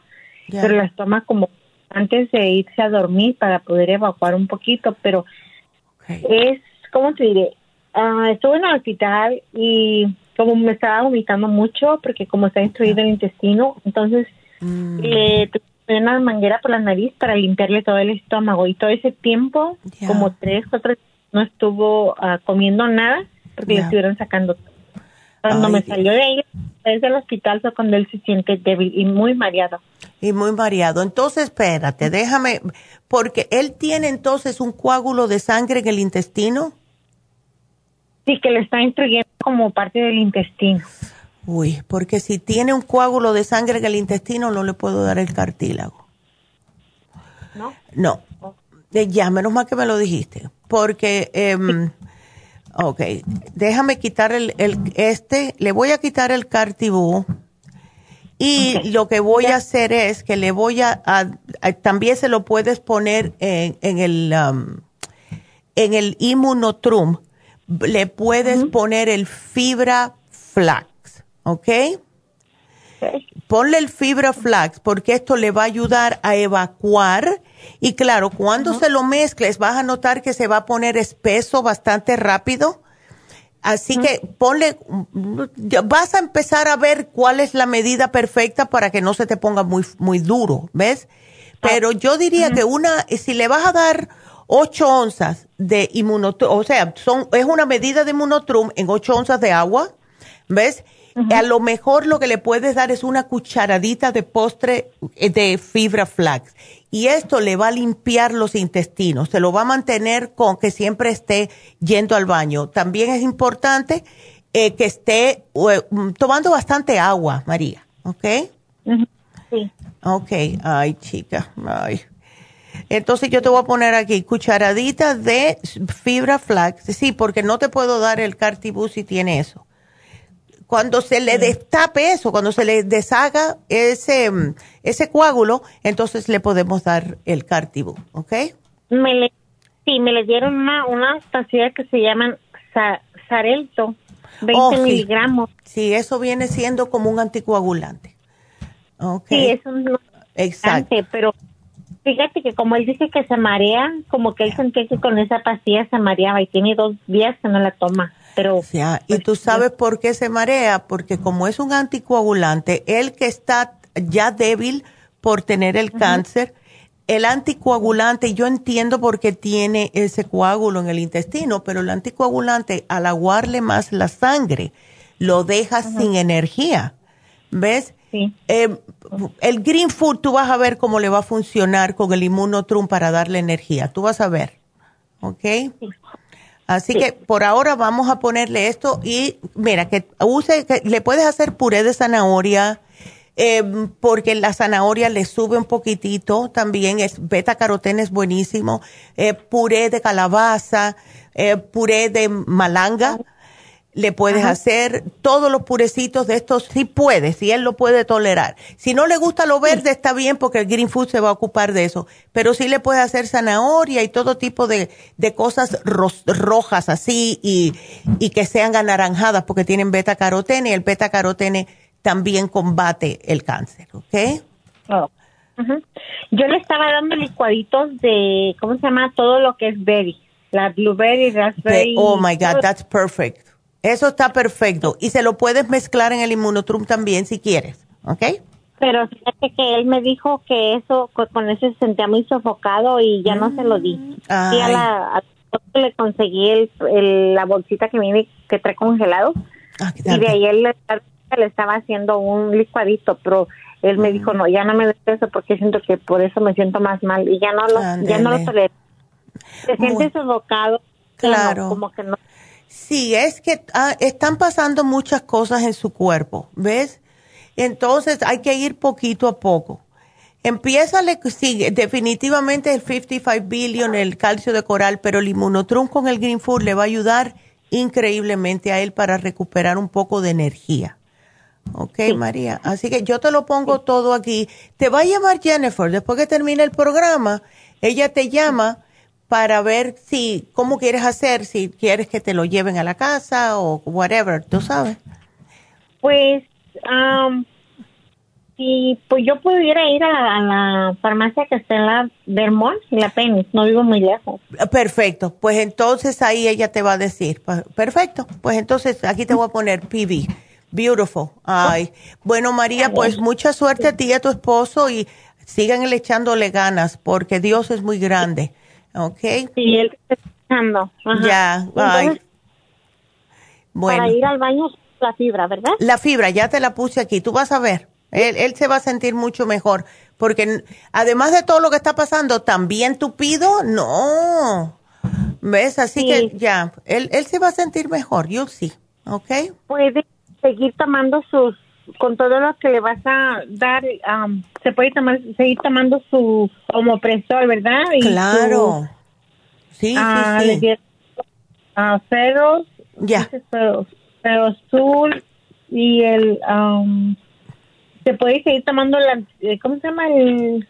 pero las toma como antes de irse a dormir para poder evacuar un poquito, pero es, ¿cómo te diré? Uh, estuve en el hospital y como me estaba vomitando mucho, porque como está instruido el intestino, entonces mm. le tuve una manguera por la nariz para limpiarle todo el estómago y todo ese tiempo, como tres, cuatro, no estuvo ah, comiendo nada porque le estuvieron sacando. Cuando me salió de ahí, desde el hospital fue cuando él se siente débil y muy mareado. Y muy mareado. Entonces, espérate, déjame, porque él tiene entonces un coágulo de sangre en el intestino. Sí, que le está instruyendo como parte del intestino. Uy, porque si tiene un coágulo de sangre en el intestino, no le puedo dar el cartílago. ¿No? No. Oh. Ya, menos mal que me lo dijiste. Porque, em, Ok, déjame quitar el, el, este, le voy a quitar el cartibú y lo que voy a hacer es que le voy a, también se lo puedes poner en, en el, um, en el inmunotrum, le puedes poner el fibra flax, ¿ok? Ponle el fibra flax porque esto le va a ayudar a evacuar y claro, cuando se lo mezcles vas a notar que se va a poner espeso bastante rápido. Así que ponle, vas a empezar a ver cuál es la medida perfecta para que no se te ponga muy, muy duro, ¿ves? Pero yo diría que una, si le vas a dar 8 onzas de inmunotrum, o sea, son, es una medida de inmunotrum en 8 onzas de agua, ¿ves? A lo mejor lo que le puedes dar es una cucharadita de postre eh, de fibra flax. Y esto le va a limpiar los intestinos, se lo va a mantener con que siempre esté yendo al baño. También es importante eh, que esté mm, tomando bastante agua, María, ¿ok? Sí. Ok, ay chica, ay. Entonces yo te voy a poner aquí cucharadita de fibra flax. Sí, porque no te puedo dar el cartibú si tiene eso. Cuando se le destape eso, cuando se le deshaga ese, ese coágulo, entonces le podemos dar el cartibú, ¿ok? Me le, sí, me le dieron una, una pastilla que se llaman Sarelto, 20 miligramos. Sí, eso viene siendo como un anticoagulante. Okay. Sí, es un Exacto. pero fíjate que como él dice que se marea, como que él sentía que con esa pastilla se mareaba y tiene dos días que no la toma. Pero, ya, y pues, tú sabes por qué se marea, porque como es un anticoagulante, el que está ya débil por tener el cáncer, el anticoagulante, yo entiendo por qué tiene ese coágulo en el intestino, pero el anticoagulante, al aguarle más la sangre, lo deja sin energía. ¿Ves? Sí. Eh, el Green Food, tú vas a ver cómo le va a funcionar con el Inmunotrum para darle energía. Tú vas a ver. ¿Ok? Sí. Así que por ahora vamos a ponerle esto y mira, que use, que le puedes hacer puré de zanahoria, eh, porque la zanahoria le sube un poquitito también, es beta caroteno es buenísimo, eh, puré de calabaza, eh, puré de malanga le puedes hacer todos los purecitos de estos, si puede, si él lo puede tolerar. Si no le gusta lo verde, está bien porque el Green Food se va a ocupar de eso. Pero sí le puede hacer zanahoria y todo tipo de, de cosas rojas así y, y, que sean anaranjadas porque tienen beta carotene y el beta carotene también combate el cáncer, ¿ok? Oh. Yo le estaba dando licuaditos de, ¿cómo se llama? Todo lo que es berry. La blueberry, raspberry. oh my God, that's perfect. Eso está perfecto. Y se lo puedes mezclar en el inmunotrum también si quieres, ¿ok? Pero fíjate que él me dijo que eso, con eso se sentía muy sofocado y ya no se lo di. Y a la, le conseguí el, la bolsita que viene, que trae congelado. Ah, y de ahí él le, estaba haciendo un licuadito, pero él me dijo, no, ya no me des eso porque siento que por eso me siento más mal. Y ya no lo, ya no lo tolero. Se siente sofocado. Claro. como que no Sí, es que ah, están pasando muchas cosas en su cuerpo, ¿ves? Entonces hay que ir poquito a poco. Empieza, sí, definitivamente el 55 billion, el calcio de coral, pero el inmunotrum con el Green Food le va a ayudar increíblemente a él para recuperar un poco de energía. Ok, María. Así que yo te lo pongo todo aquí. Te va a llamar Jennifer después que termine el programa. Ella te llama para ver si, cómo quieres hacer, si quieres que te lo lleven a la casa o whatever, tú sabes. Pues, um, si, pues yo pudiera ir a, la farmacia que está en la Vermont y la Penny, no vivo muy lejos. Perfecto, pues entonces ahí ella te va a decir, perfecto, pues entonces aquí te voy a poner PV. Beautiful. Ay. Bueno, María, pues mucha suerte a ti y a tu esposo y sigan echándole ganas porque Dios es muy grande. ¿Ok? Sí, él está escuchando. Ya, Bueno. Para ir al baño, la fibra, ¿verdad? La fibra, ya te la puse aquí, tú vas a ver. Él, él se va a sentir mucho mejor, porque además de todo lo que está pasando, también tu pido, no. ¿Ves? Así que ya, él, él se va a sentir mejor, yo sí, ¿ok? Puede seguir tomando sus con todo lo que le vas a dar, se puede tomar, seguir tomando su homopresor, ¿verdad? claro. sí, sí, ah, sí. uh, ferros, ya. Ferros, azul y el um, se puede seguir tomando la eh, ¿cómo se llama el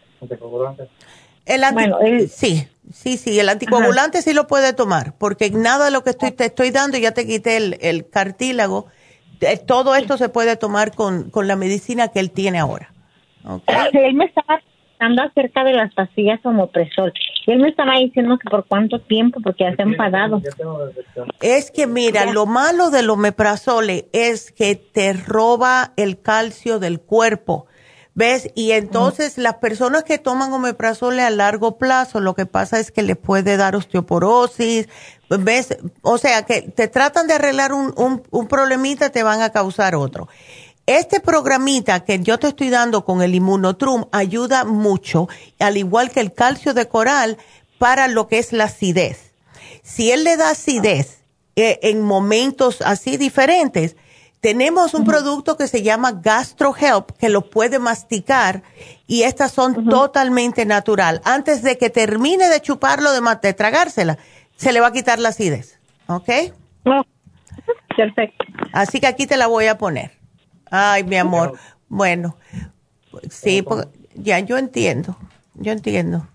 el, anti sí sí sí el anticoagulante sí lo puede tomar porque nada de lo que estoy te estoy dando ya te quité el, el cartílago todo esto se puede tomar con, con la medicina que él tiene ahora él me estaba hablando acerca de las pastillas homopresor. Y él me estaba diciendo que por cuánto tiempo, porque ya se han enfadado. Es que mira, lo malo del omeprazole es que te roba el calcio del cuerpo. ¿Ves? Y entonces las personas que toman omeprazole a largo plazo, lo que pasa es que les puede dar osteoporosis, ¿ves? O sea, que te tratan de arreglar un, un, un problemita, te van a causar otro. Este programita que yo te estoy dando con el Inmunotrum ayuda mucho, al igual que el calcio de coral, para lo que es la acidez. Si él le da acidez eh, en momentos así diferentes, tenemos un producto que se llama GastroHelp, que lo puede masticar y estas son totalmente natural. Antes de que termine de chuparlo, de, de, tragársela, se le va a quitar la acidez. ¿Ok? Perfecto. Así que aquí te la voy a poner. Ay, mi amor. Bueno, sí, ya yo entiendo, yo entiendo.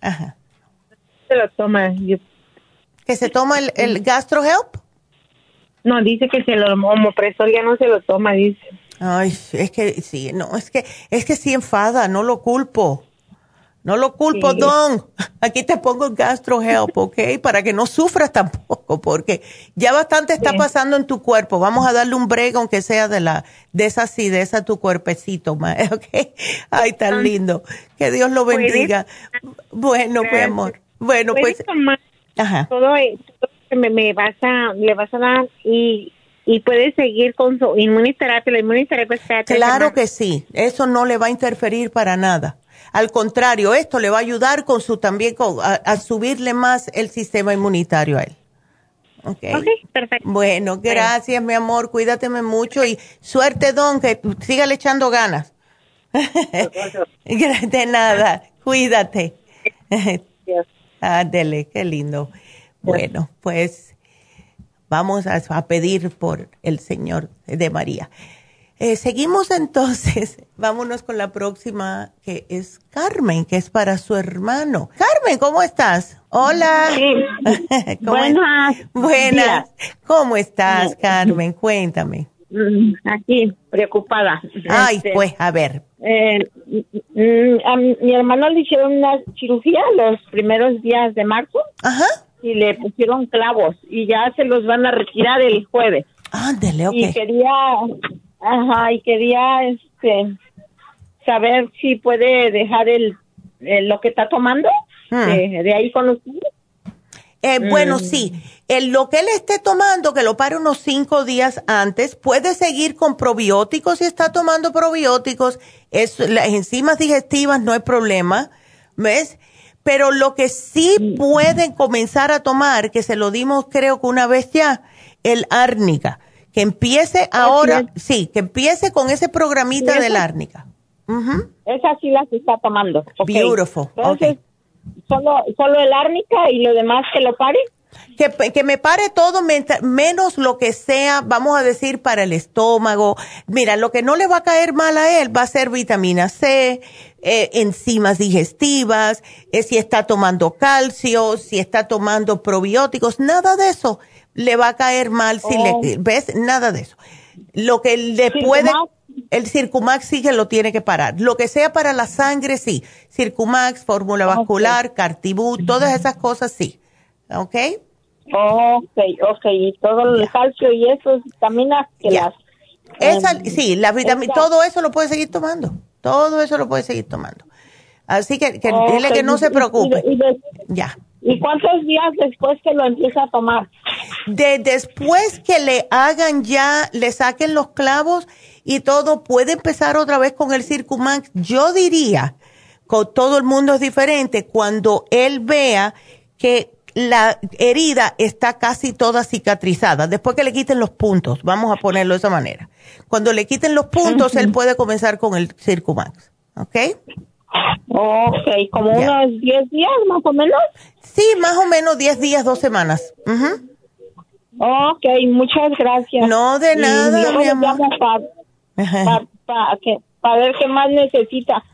Ajá. Se lo toma. ¿Que se toma el, el GastroHelp? No, dice que se lo homopresor ya no se lo toma, dice. Ay, es que sí, no, es que es que sí enfada, no lo culpo. No lo culpo, Don. Aquí te pongo el gastro help, ¿ok? Para que no sufras tampoco, porque ya bastante está pasando en tu cuerpo. Vamos a darle un break, aunque sea de la de esa acidez a tu cuerpecito, ¿ok? Ay, tan lindo. Que Dios lo bendiga. Bueno, mi amor. Bueno, pues. Ajá. Todo, que me, me, vas a, le vas a dar y y puedes seguir con su inmunoterapia. La inmunoterapia está Claro que sí, eso no le va a interferir para nada. Al contrario, esto le va a ayudar con su también a, subirle más el sistema inmunitario a él. Okay. ok, perfecto. Bueno, gracias, mi amor. Cuídateme mucho y suerte, Don, que siga le echando ganas. De nada, cuídate. Ándele, qué lindo. Bueno, pues vamos a pedir por el Señor de María. Eh, seguimos entonces, vámonos con la próxima que es Carmen, que es para su hermano. Carmen, ¿cómo estás? Hola. Buenas. Buenas. ¿Cómo estás, Carmen? Cuéntame. Mm, aquí, preocupada. Ay, este, pues, a ver. Eh, mm, a mi hermano le hicieron una cirugía los primeros días de marzo. Ajá. Y le pusieron clavos y ya se los van a retirar el jueves. Ándele, ok. Y quería Ajá, y quería este saber si puede dejar el, lo que está tomando hmm. de, ahí con ustedes. Eh, Bueno, mm. sí. El, lo que él esté tomando, que lo pare unos cinco días antes, puede seguir con probióticos si está tomando probióticos. Es, las enzimas digestivas no hay problema, ¿ves? Pero lo que sí pueden comenzar a tomar, que se lo dimos creo que una vez ya, el árnica que empiece ahora, sí, que empiece con ese programita de la árnica. Esa sí la está tomando. Beautiful. Entonces, solo, solo el árnica y lo demás que lo pare. Que, que, me pare todo menos lo que sea, vamos a decir, para el estómago. Mira, lo que no le va a caer mal a él va a ser vitamina C, eh, enzimas digestivas, eh, si está tomando calcio, si está tomando probióticos, nada de eso le va a caer mal si le oh. ves nada de eso. Lo que le puede el Circumax sí que lo tiene que parar. Lo que sea para la sangre sí, Circumax, fórmula vascular, Cartibú, todas esas cosas sí. ¿Ok? Ok, ok, y todo el calcio y eso, vitaminas que las esa, em, sí, la vitamina, todo eso lo puede seguir tomando. Todo eso lo puede seguir tomando. Así que, que dile que no se preocupe. ya. ¿Y cuántos días después que lo empieza a tomar? De después que le hagan ya, le saquen los clavos y todo, puede empezar otra vez con el Circumax. Yo diría, con todo el mundo es diferente, cuando él vea que la herida está casi toda cicatrizada, después que le quiten los puntos, vamos a ponerlo de esa manera. Cuando le quiten los puntos, él puede comenzar con el Circumax, ¿ok? Ok, como unos 10 días más o menos. Sí, más o menos 10 días, dos semanas. Ok, muchas gracias. No, de nada, mi amor. Para ver qué más necesita.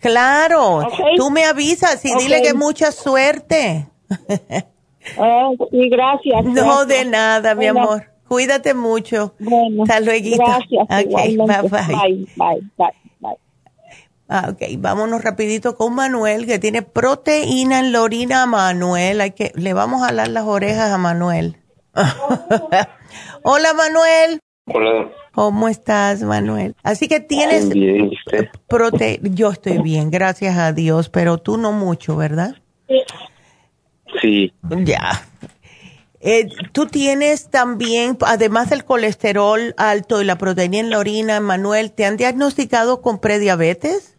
Claro, tú me avisas y dile que mucha suerte. oh, sí, gracias. No, de nada, mi amor. Cuídate mucho. Bueno, Hasta luego. Gracias. Okay, bye, bye. Bye, bye, bye. bye. Ah, ok, vámonos rapidito con Manuel, que tiene proteína en la orina. Manuel, hay que, le vamos a jalar las orejas a Manuel. Hola, Manuel. Hola. ¿Cómo estás, Manuel? Así que tienes Bien, ¿y prote yo estoy bien, gracias a Dios, pero tú no mucho, ¿verdad? Sí. Ya. Eh, tú tienes también, además del colesterol alto y la proteína en la orina, Manuel, ¿te han diagnosticado con prediabetes?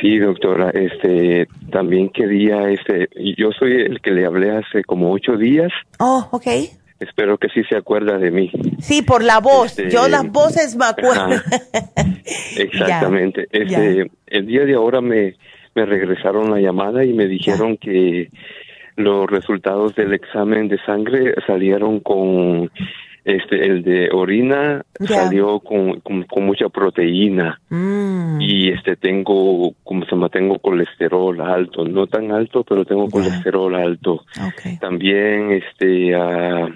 Sí, doctora, este, también quería, este, yo soy el que le hablé hace como ocho días. Oh, ok. Espero que sí se acuerda de mí. Sí, por la voz. Este, Yo las voces me acuerdo. Exactamente. este, el día de ahora me, me regresaron la llamada y me dijeron que los resultados del examen de sangre salieron con este el de orina salió con, con, con mucha proteína. Mm. y este tengo como se llama tengo colesterol alto. No tan alto pero tengo colesterol alto. También este ah,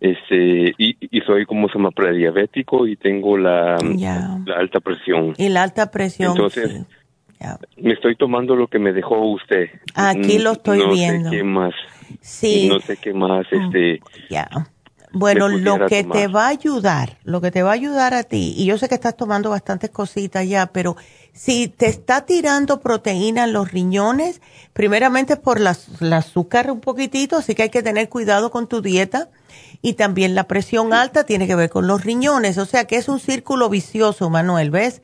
este y, y soy como se llama prediabético y tengo la, la alta presión. Y la alta presión. entonces sí. Me estoy tomando lo que me dejó usted Aquí lo estoy no viendo. sé qué más Sí. no sé qué más este Ya. Bueno, lo que tomar. te va a ayudar, lo que te va a ayudar a ti, y yo sé que estás tomando bastantes cositas ya, pero si te está tirando proteína en los riñones, primeramente por la, la azúcar un poquitito, así que hay que tener cuidado con tu dieta. Y también la presión alta tiene que ver con los riñones, o sea que es un círculo vicioso, Manuel, ¿ves?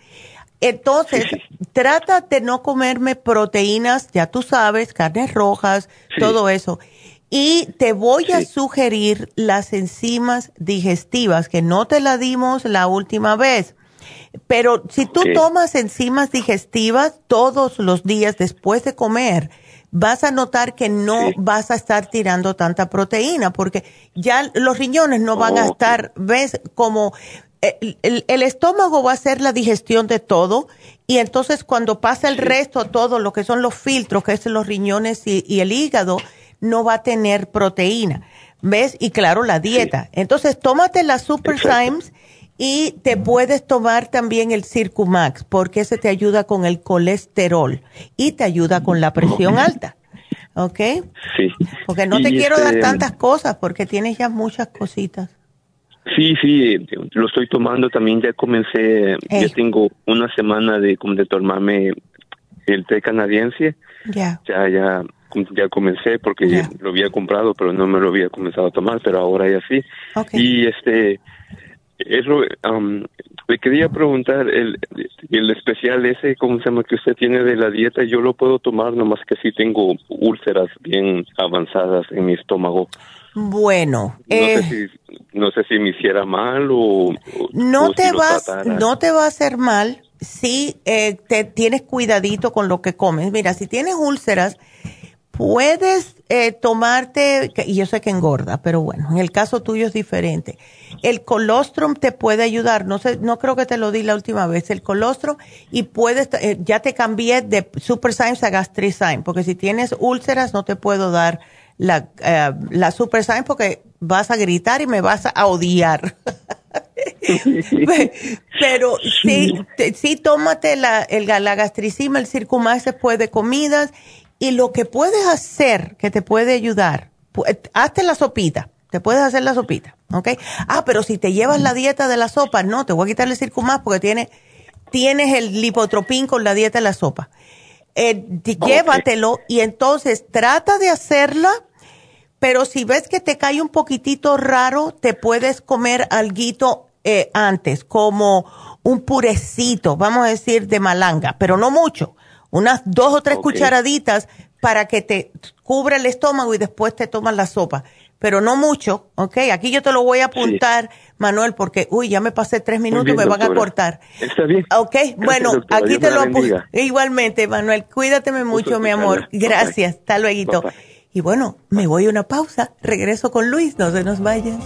Entonces, trata de no comerme proteínas, ya tú sabes, carnes rojas, todo eso. Y te voy a sugerir las enzimas digestivas, que no te la dimos la última vez. Pero si tú tomas enzimas digestivas todos los días después de comer, vas a notar que no vas a estar tirando tanta proteína, porque ya los riñones no van a estar, ves, como el, el- el estómago va a hacer la digestión de todo y entonces cuando pasa el resto, todo lo que son los filtros, que es los riñones y, y el hígado, no va a tener proteína. ¿Ves? Y claro, la dieta. Entonces, tómate las Super Symes y te puedes tomar también el Circumax porque ese te ayuda con el colesterol y te ayuda con la presión alta. ¿Ok? sí Porque no Y te quiero dar este, tantas cosas porque tienes ya muchas cositas. Sí, sí, lo estoy tomando también. Ya comencé, ya tengo una semana de, de tomarme el té canadiense. Ya. Ya, ya, ya comencé porque lo había comprado, pero no me lo había comenzado a tomar, pero ahora ya sí. Y este, eso, am, le quería preguntar, el, el especial ese, ¿cómo se llama? Que usted tiene de la dieta, yo lo puedo tomar, nomás que sí tengo úlceras bien avanzadas en mi estómago. Bueno, No eh, sé si, no sé si me hiciera mal o, o- no si te lo vas, no te va a hacer mal si eh, te tienes cuidadito con lo que comes. Mira, si tienes úlceras, puedes eh, tomarte, y yo sé que engorda, pero bueno, en el caso tuyo es diferente. El colostrum te puede ayudar, no sé, no creo que te lo di la última vez, el colostrum, y puedes, eh, ya te cambié de Super Symes a Gastrizyme, porque si tienes úlceras no te puedo dar la, eh, la Super Symes porque vas a gritar y me vas a odiar. Pe- Pero sí, te- sí tómate la, el, la gastricima, el circumax después de comidas y lo que puedes hacer que te puede ayudar, eh, hazte la sopita, te puedes hacer la sopita, ¿ok? Ah, pero si te llevas la dieta de la sopa, no, te voy a quitar el circumax porque tiene, tienes el lipotropín con la dieta de la sopa. Eh, di- Llévatelo y entonces trata de hacerla pero si ves que te cae un poquitito raro, te puedes comer alguito eh, antes, como un purecito, vamos a decir, de malanga, pero no mucho, unas dos o tres cucharaditas para que te cubra el estómago y después te tomas la sopa, pero no mucho, ¿ok? Aquí yo te lo voy a apuntar, Manuel, porque, uy, ya me pasé tres minutos, bien, me van a cortar. Está bien. Ok, bueno, doctora. aquí Dios te lo apunto. Igualmente, Manuel, cuídateme mucho, mi amor. Gracias, hasta luego. Y bueno, me voy a una pausa, regreso con Luis, no se nos vayan.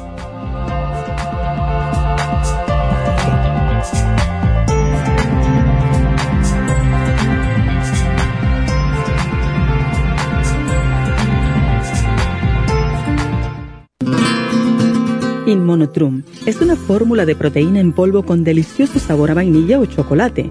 Inmonotrum es una fórmula de proteína en polvo con delicioso sabor a vainilla o chocolate.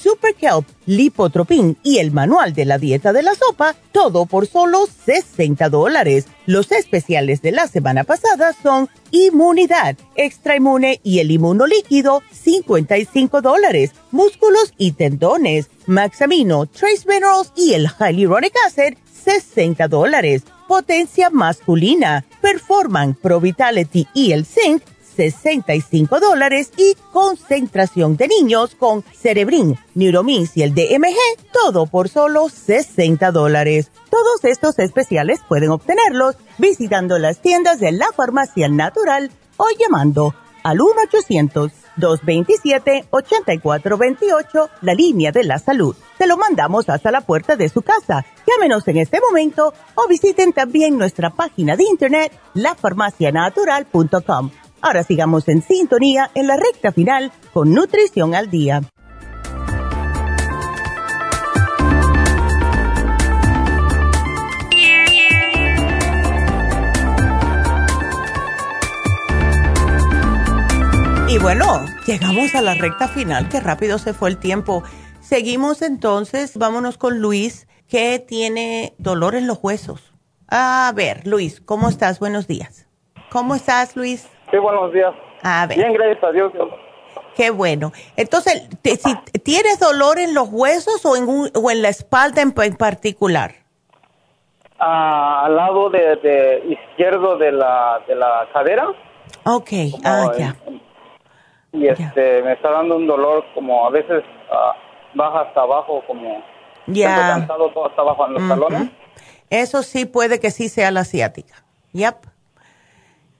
Super Kelp, Lipotropin y el manual de la dieta de la sopa, todo por solo 60 dólares. Los especiales de la semana pasada son Inmunidad, Extra Inmune y el Inmunolíquido, 55 dólares. Músculos y tendones, Maxamino, Trace Minerals y el Hyaluronic Acid, 60 dólares. Potencia masculina, Performan, Pro Vitality y el Zinc, 65 dólares y concentración de niños con Cerebrin, Neuromins y el DMG, todo por solo 60 dólares. Todos estos especiales pueden obtenerlos visitando las tiendas de la farmacia natural o llamando al 1-800-227-8428, la línea de la salud. Se lo mandamos hasta la puerta de su casa. Llámenos en este momento o visiten también nuestra página de internet, lafarmacianatural.com. Ahora sigamos en sintonía en la recta final con Nutrición al Día. Y bueno, llegamos a la recta final, qué rápido se fue el tiempo. Seguimos entonces, vámonos con Luis, que tiene dolor en los huesos. A ver, Luis, ¿cómo estás? Buenos días. ¿Cómo estás, Luis? Sí, buenos días. A ver. Bien, gracias a Dios. Qué bueno. Entonces, si ¿tienes dolor en los huesos o en, o en la espalda en, particular? Ah, al lado de, izquierdo de la, de la cadera. Ok, ah, ya. Y este, me está dando un dolor como a veces ah, baja hasta abajo, como ya. cansado todo hasta abajo en los talones. Eso sí puede que sí sea la asiática. Yep.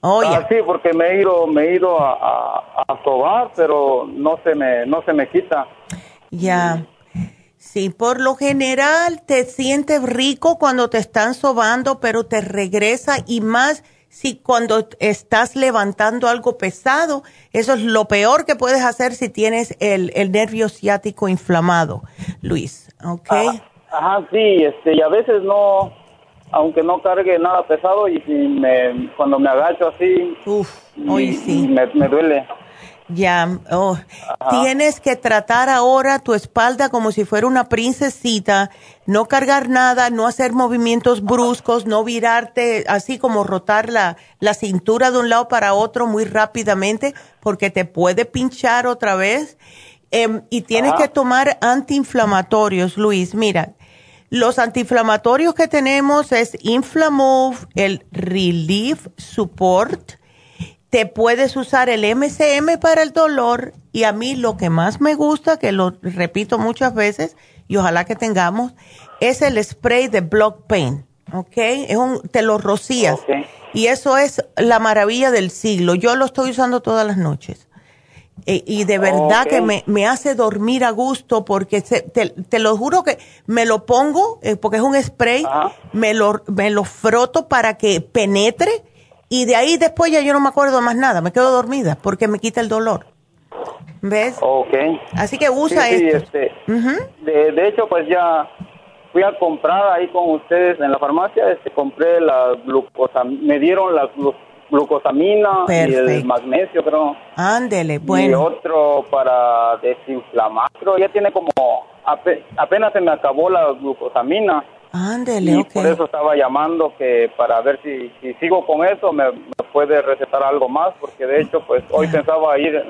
Oh, ah, sí, porque me he ido, me he ido a, a, sobar, pero no se me, no se me quita. Ya. Sí, por lo general te sientes rico cuando te están sobando, pero te regresa y más si cuando estás levantando algo pesado, eso es lo peor que puedes hacer si tienes el, el nervio ciático inflamado, Luis, ¿ok? Ah, ajá, sí, este, y a veces no, aunque no cargue nada pesado y si me, cuando me agacho así, me, duele. Ya, oh. tienes que tratar ahora tu espalda como si fuera una princesita, no cargar nada, no hacer movimientos bruscos, no virarte, así como rotar la, la cintura de un lado para otro muy rápidamente, porque te puede pinchar otra vez. Em, y tienes que tomar antiinflamatorios, Luis. Mira, los antiinflamatorios que tenemos es Inflamove, el Relief Support. Te puedes usar el MCM para el dolor y a mí lo que más me gusta, que lo repito muchas veces, y ojalá que tengamos, es el spray de Block Pain, ¿ok? Es un, te lo rocías. Y eso es la maravilla del siglo. Yo lo estoy usando todas las noches. E, y de verdad que me, me, hace dormir a gusto porque te, lo juro que me lo pongo, eh, porque es un spray, me lo, me lo froto para que penetre y de ahí después ya yo no me acuerdo más nada, me quedo dormida porque me quita el dolor. ¿Ves? Ok. Así que usa esto. Este, de, de hecho, pues ya fui a comprar ahí con ustedes en la farmacia, este, compré la glucosa, me dieron la glucosamina y el magnesio, creo. Ándele, bueno. Y otro para desinflamar, creo, ya tiene como, apenas se me acabó la glucosamina. Ándele, y por eso estaba llamando que para ver si, si sigo con eso me, puede recetar algo más, porque de hecho, pues hoy pensaba ir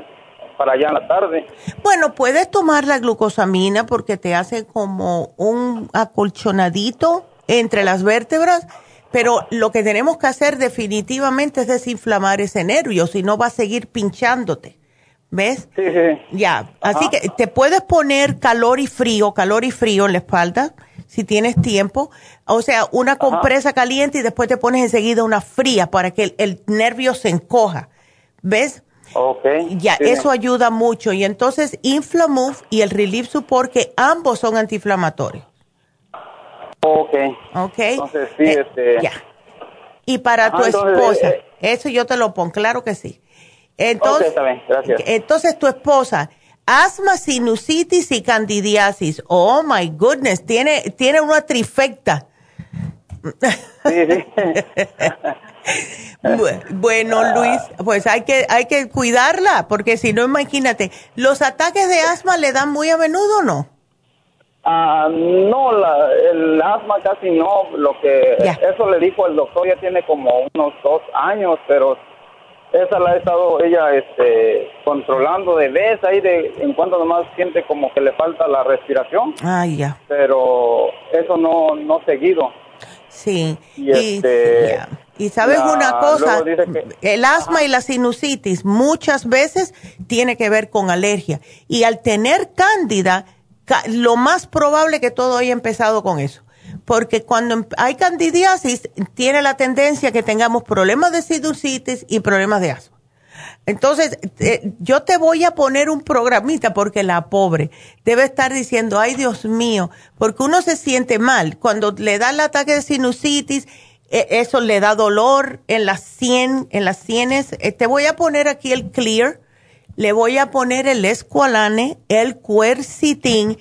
para allá en la tarde. Bueno, puedes tomar la glucosamina porque te hace como un acolchonadito entre las vértebras, pero lo que tenemos que hacer definitivamente es desinflamar ese nervio, si no va a seguir pinchándote. ¿Ves? Sí, sí. Ya, así que te puedes poner calor y frío, calor y frío en la espalda, si tienes tiempo. O sea, una compresa caliente y después te pones enseguida una fría para que el, el nervio se encoja. ¿Ves? Okay. Ya, eso ayuda mucho. Y entonces, Inflamove y el Relief Support, que ambos son antiinflamatorios. Ok. Ok. Entonces, sí, eh, este... Ya. Y para tu esposa, eh, eso yo te lo pongo, claro que sí. Entonces, está bien, gracias. entonces tu esposa, asma, sinusitis y candidiasis. Oh my goodness, tiene, tiene una trifecta. Sí, sí. Bueno, Luis, pues hay que, hay que cuidarla, porque si no, imagínate, ¿los ataques de asma le dan muy a menudo o no? Ah, no, la, el asma casi no, lo que, eso le dijo el doctor, ya tiene como unos dos años, pero esa la ha estado ella este, controlando de vez ahí de en cuanto nomás siente como que le falta la respiración. Ah, ya. Pero eso no, no seguido. Sí. Y, este, y sabes una cosa, el asma y la sinusitis muchas veces tiene que ver con alergia. Y al tener cándida, lo más probable que todo haya empezado con eso. Porque cuando em, hay candidiasis, tiene la tendencia que tengamos problemas de sinusitis y problemas de asma. Entonces, yo te voy a poner un programita porque la pobre debe estar diciendo, ay Dios mío, porque uno se siente mal cuando le da el ataque de sinusitis e, eso le da dolor en las sien, en las sienes. Eh, te voy a poner aquí el Clear, le voy a poner el Esqualane, el Quercitin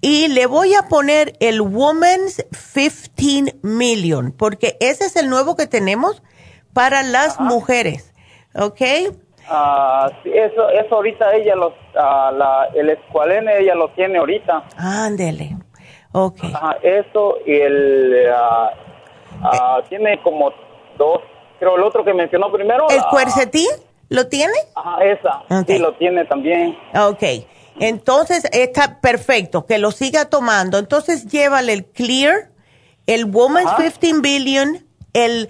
y le voy a poner el Woman's 15 Million, porque ese es el nuevo que tenemos para las mujeres, ¿ok? Ah, sí, eso, eso ahorita ella los, la, el Esqualene ella lo tiene ahorita. Ándele, ok. eso y el... Ah, tiene como dos, creo el otro que mencionó primero. ¿El cuercetín lo tiene? Ajá, esa. Sí, lo tiene también. Ok. Entonces está perfecto, que lo siga tomando. Entonces llévale el Clear, el Woman's 15 Billion, el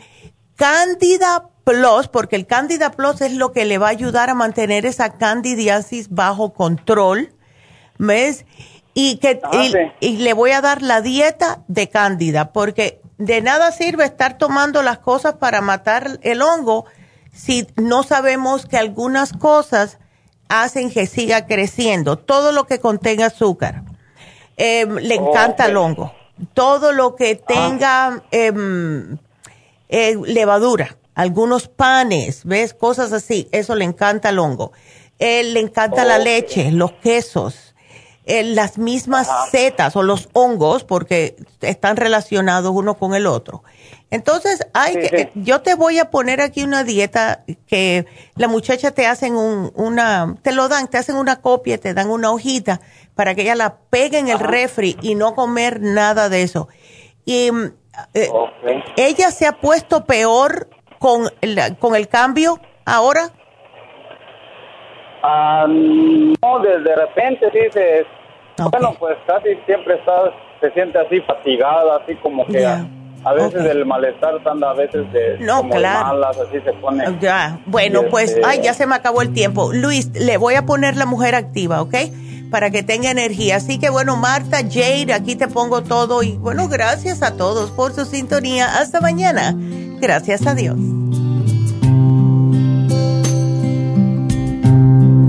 Candida Plus, porque el Candida Plus es lo que le va a ayudar a mantener esa candidiasis bajo control. ¿Ves? Y, que, y le voy a dar la dieta de Cándida, porque de nada sirve estar tomando las cosas para matar el hongo si no sabemos que algunas cosas hacen que siga creciendo. Todo lo que contenga azúcar. Em, le encanta el hongo. Todo lo que ah. tenga em, eh, levadura, algunos panes, ¿ves? Cosas así. Eso le encanta el hongo. le encanta la leche, los quesos las mismas setas o los hongos, porque están relacionados uno con el otro. Entonces, hay que, yo te voy a poner aquí una dieta que la muchacha te hacen un, una, te lo dan, te hacen una copia, te dan una hojita para que ella la pegue en el refri y no comer nada de eso. Y eh, ella se ha puesto peor con el, con el cambio ahora. Ah, no, de, repente sí se... Bueno, pues casi siempre está, se siente así fatigada, así como que a, veces del malestar anda a veces de no, malas, así se pone. Ya, bueno, pues, este ay, ya se me acabó el tiempo. Luis, le voy a poner la mujer activa, ¿ok? para que tenga energía. Así que bueno, Marta, Jade, aquí te pongo todo y bueno, gracias a todos por su sintonía. Hasta mañana. Gracias a Dios.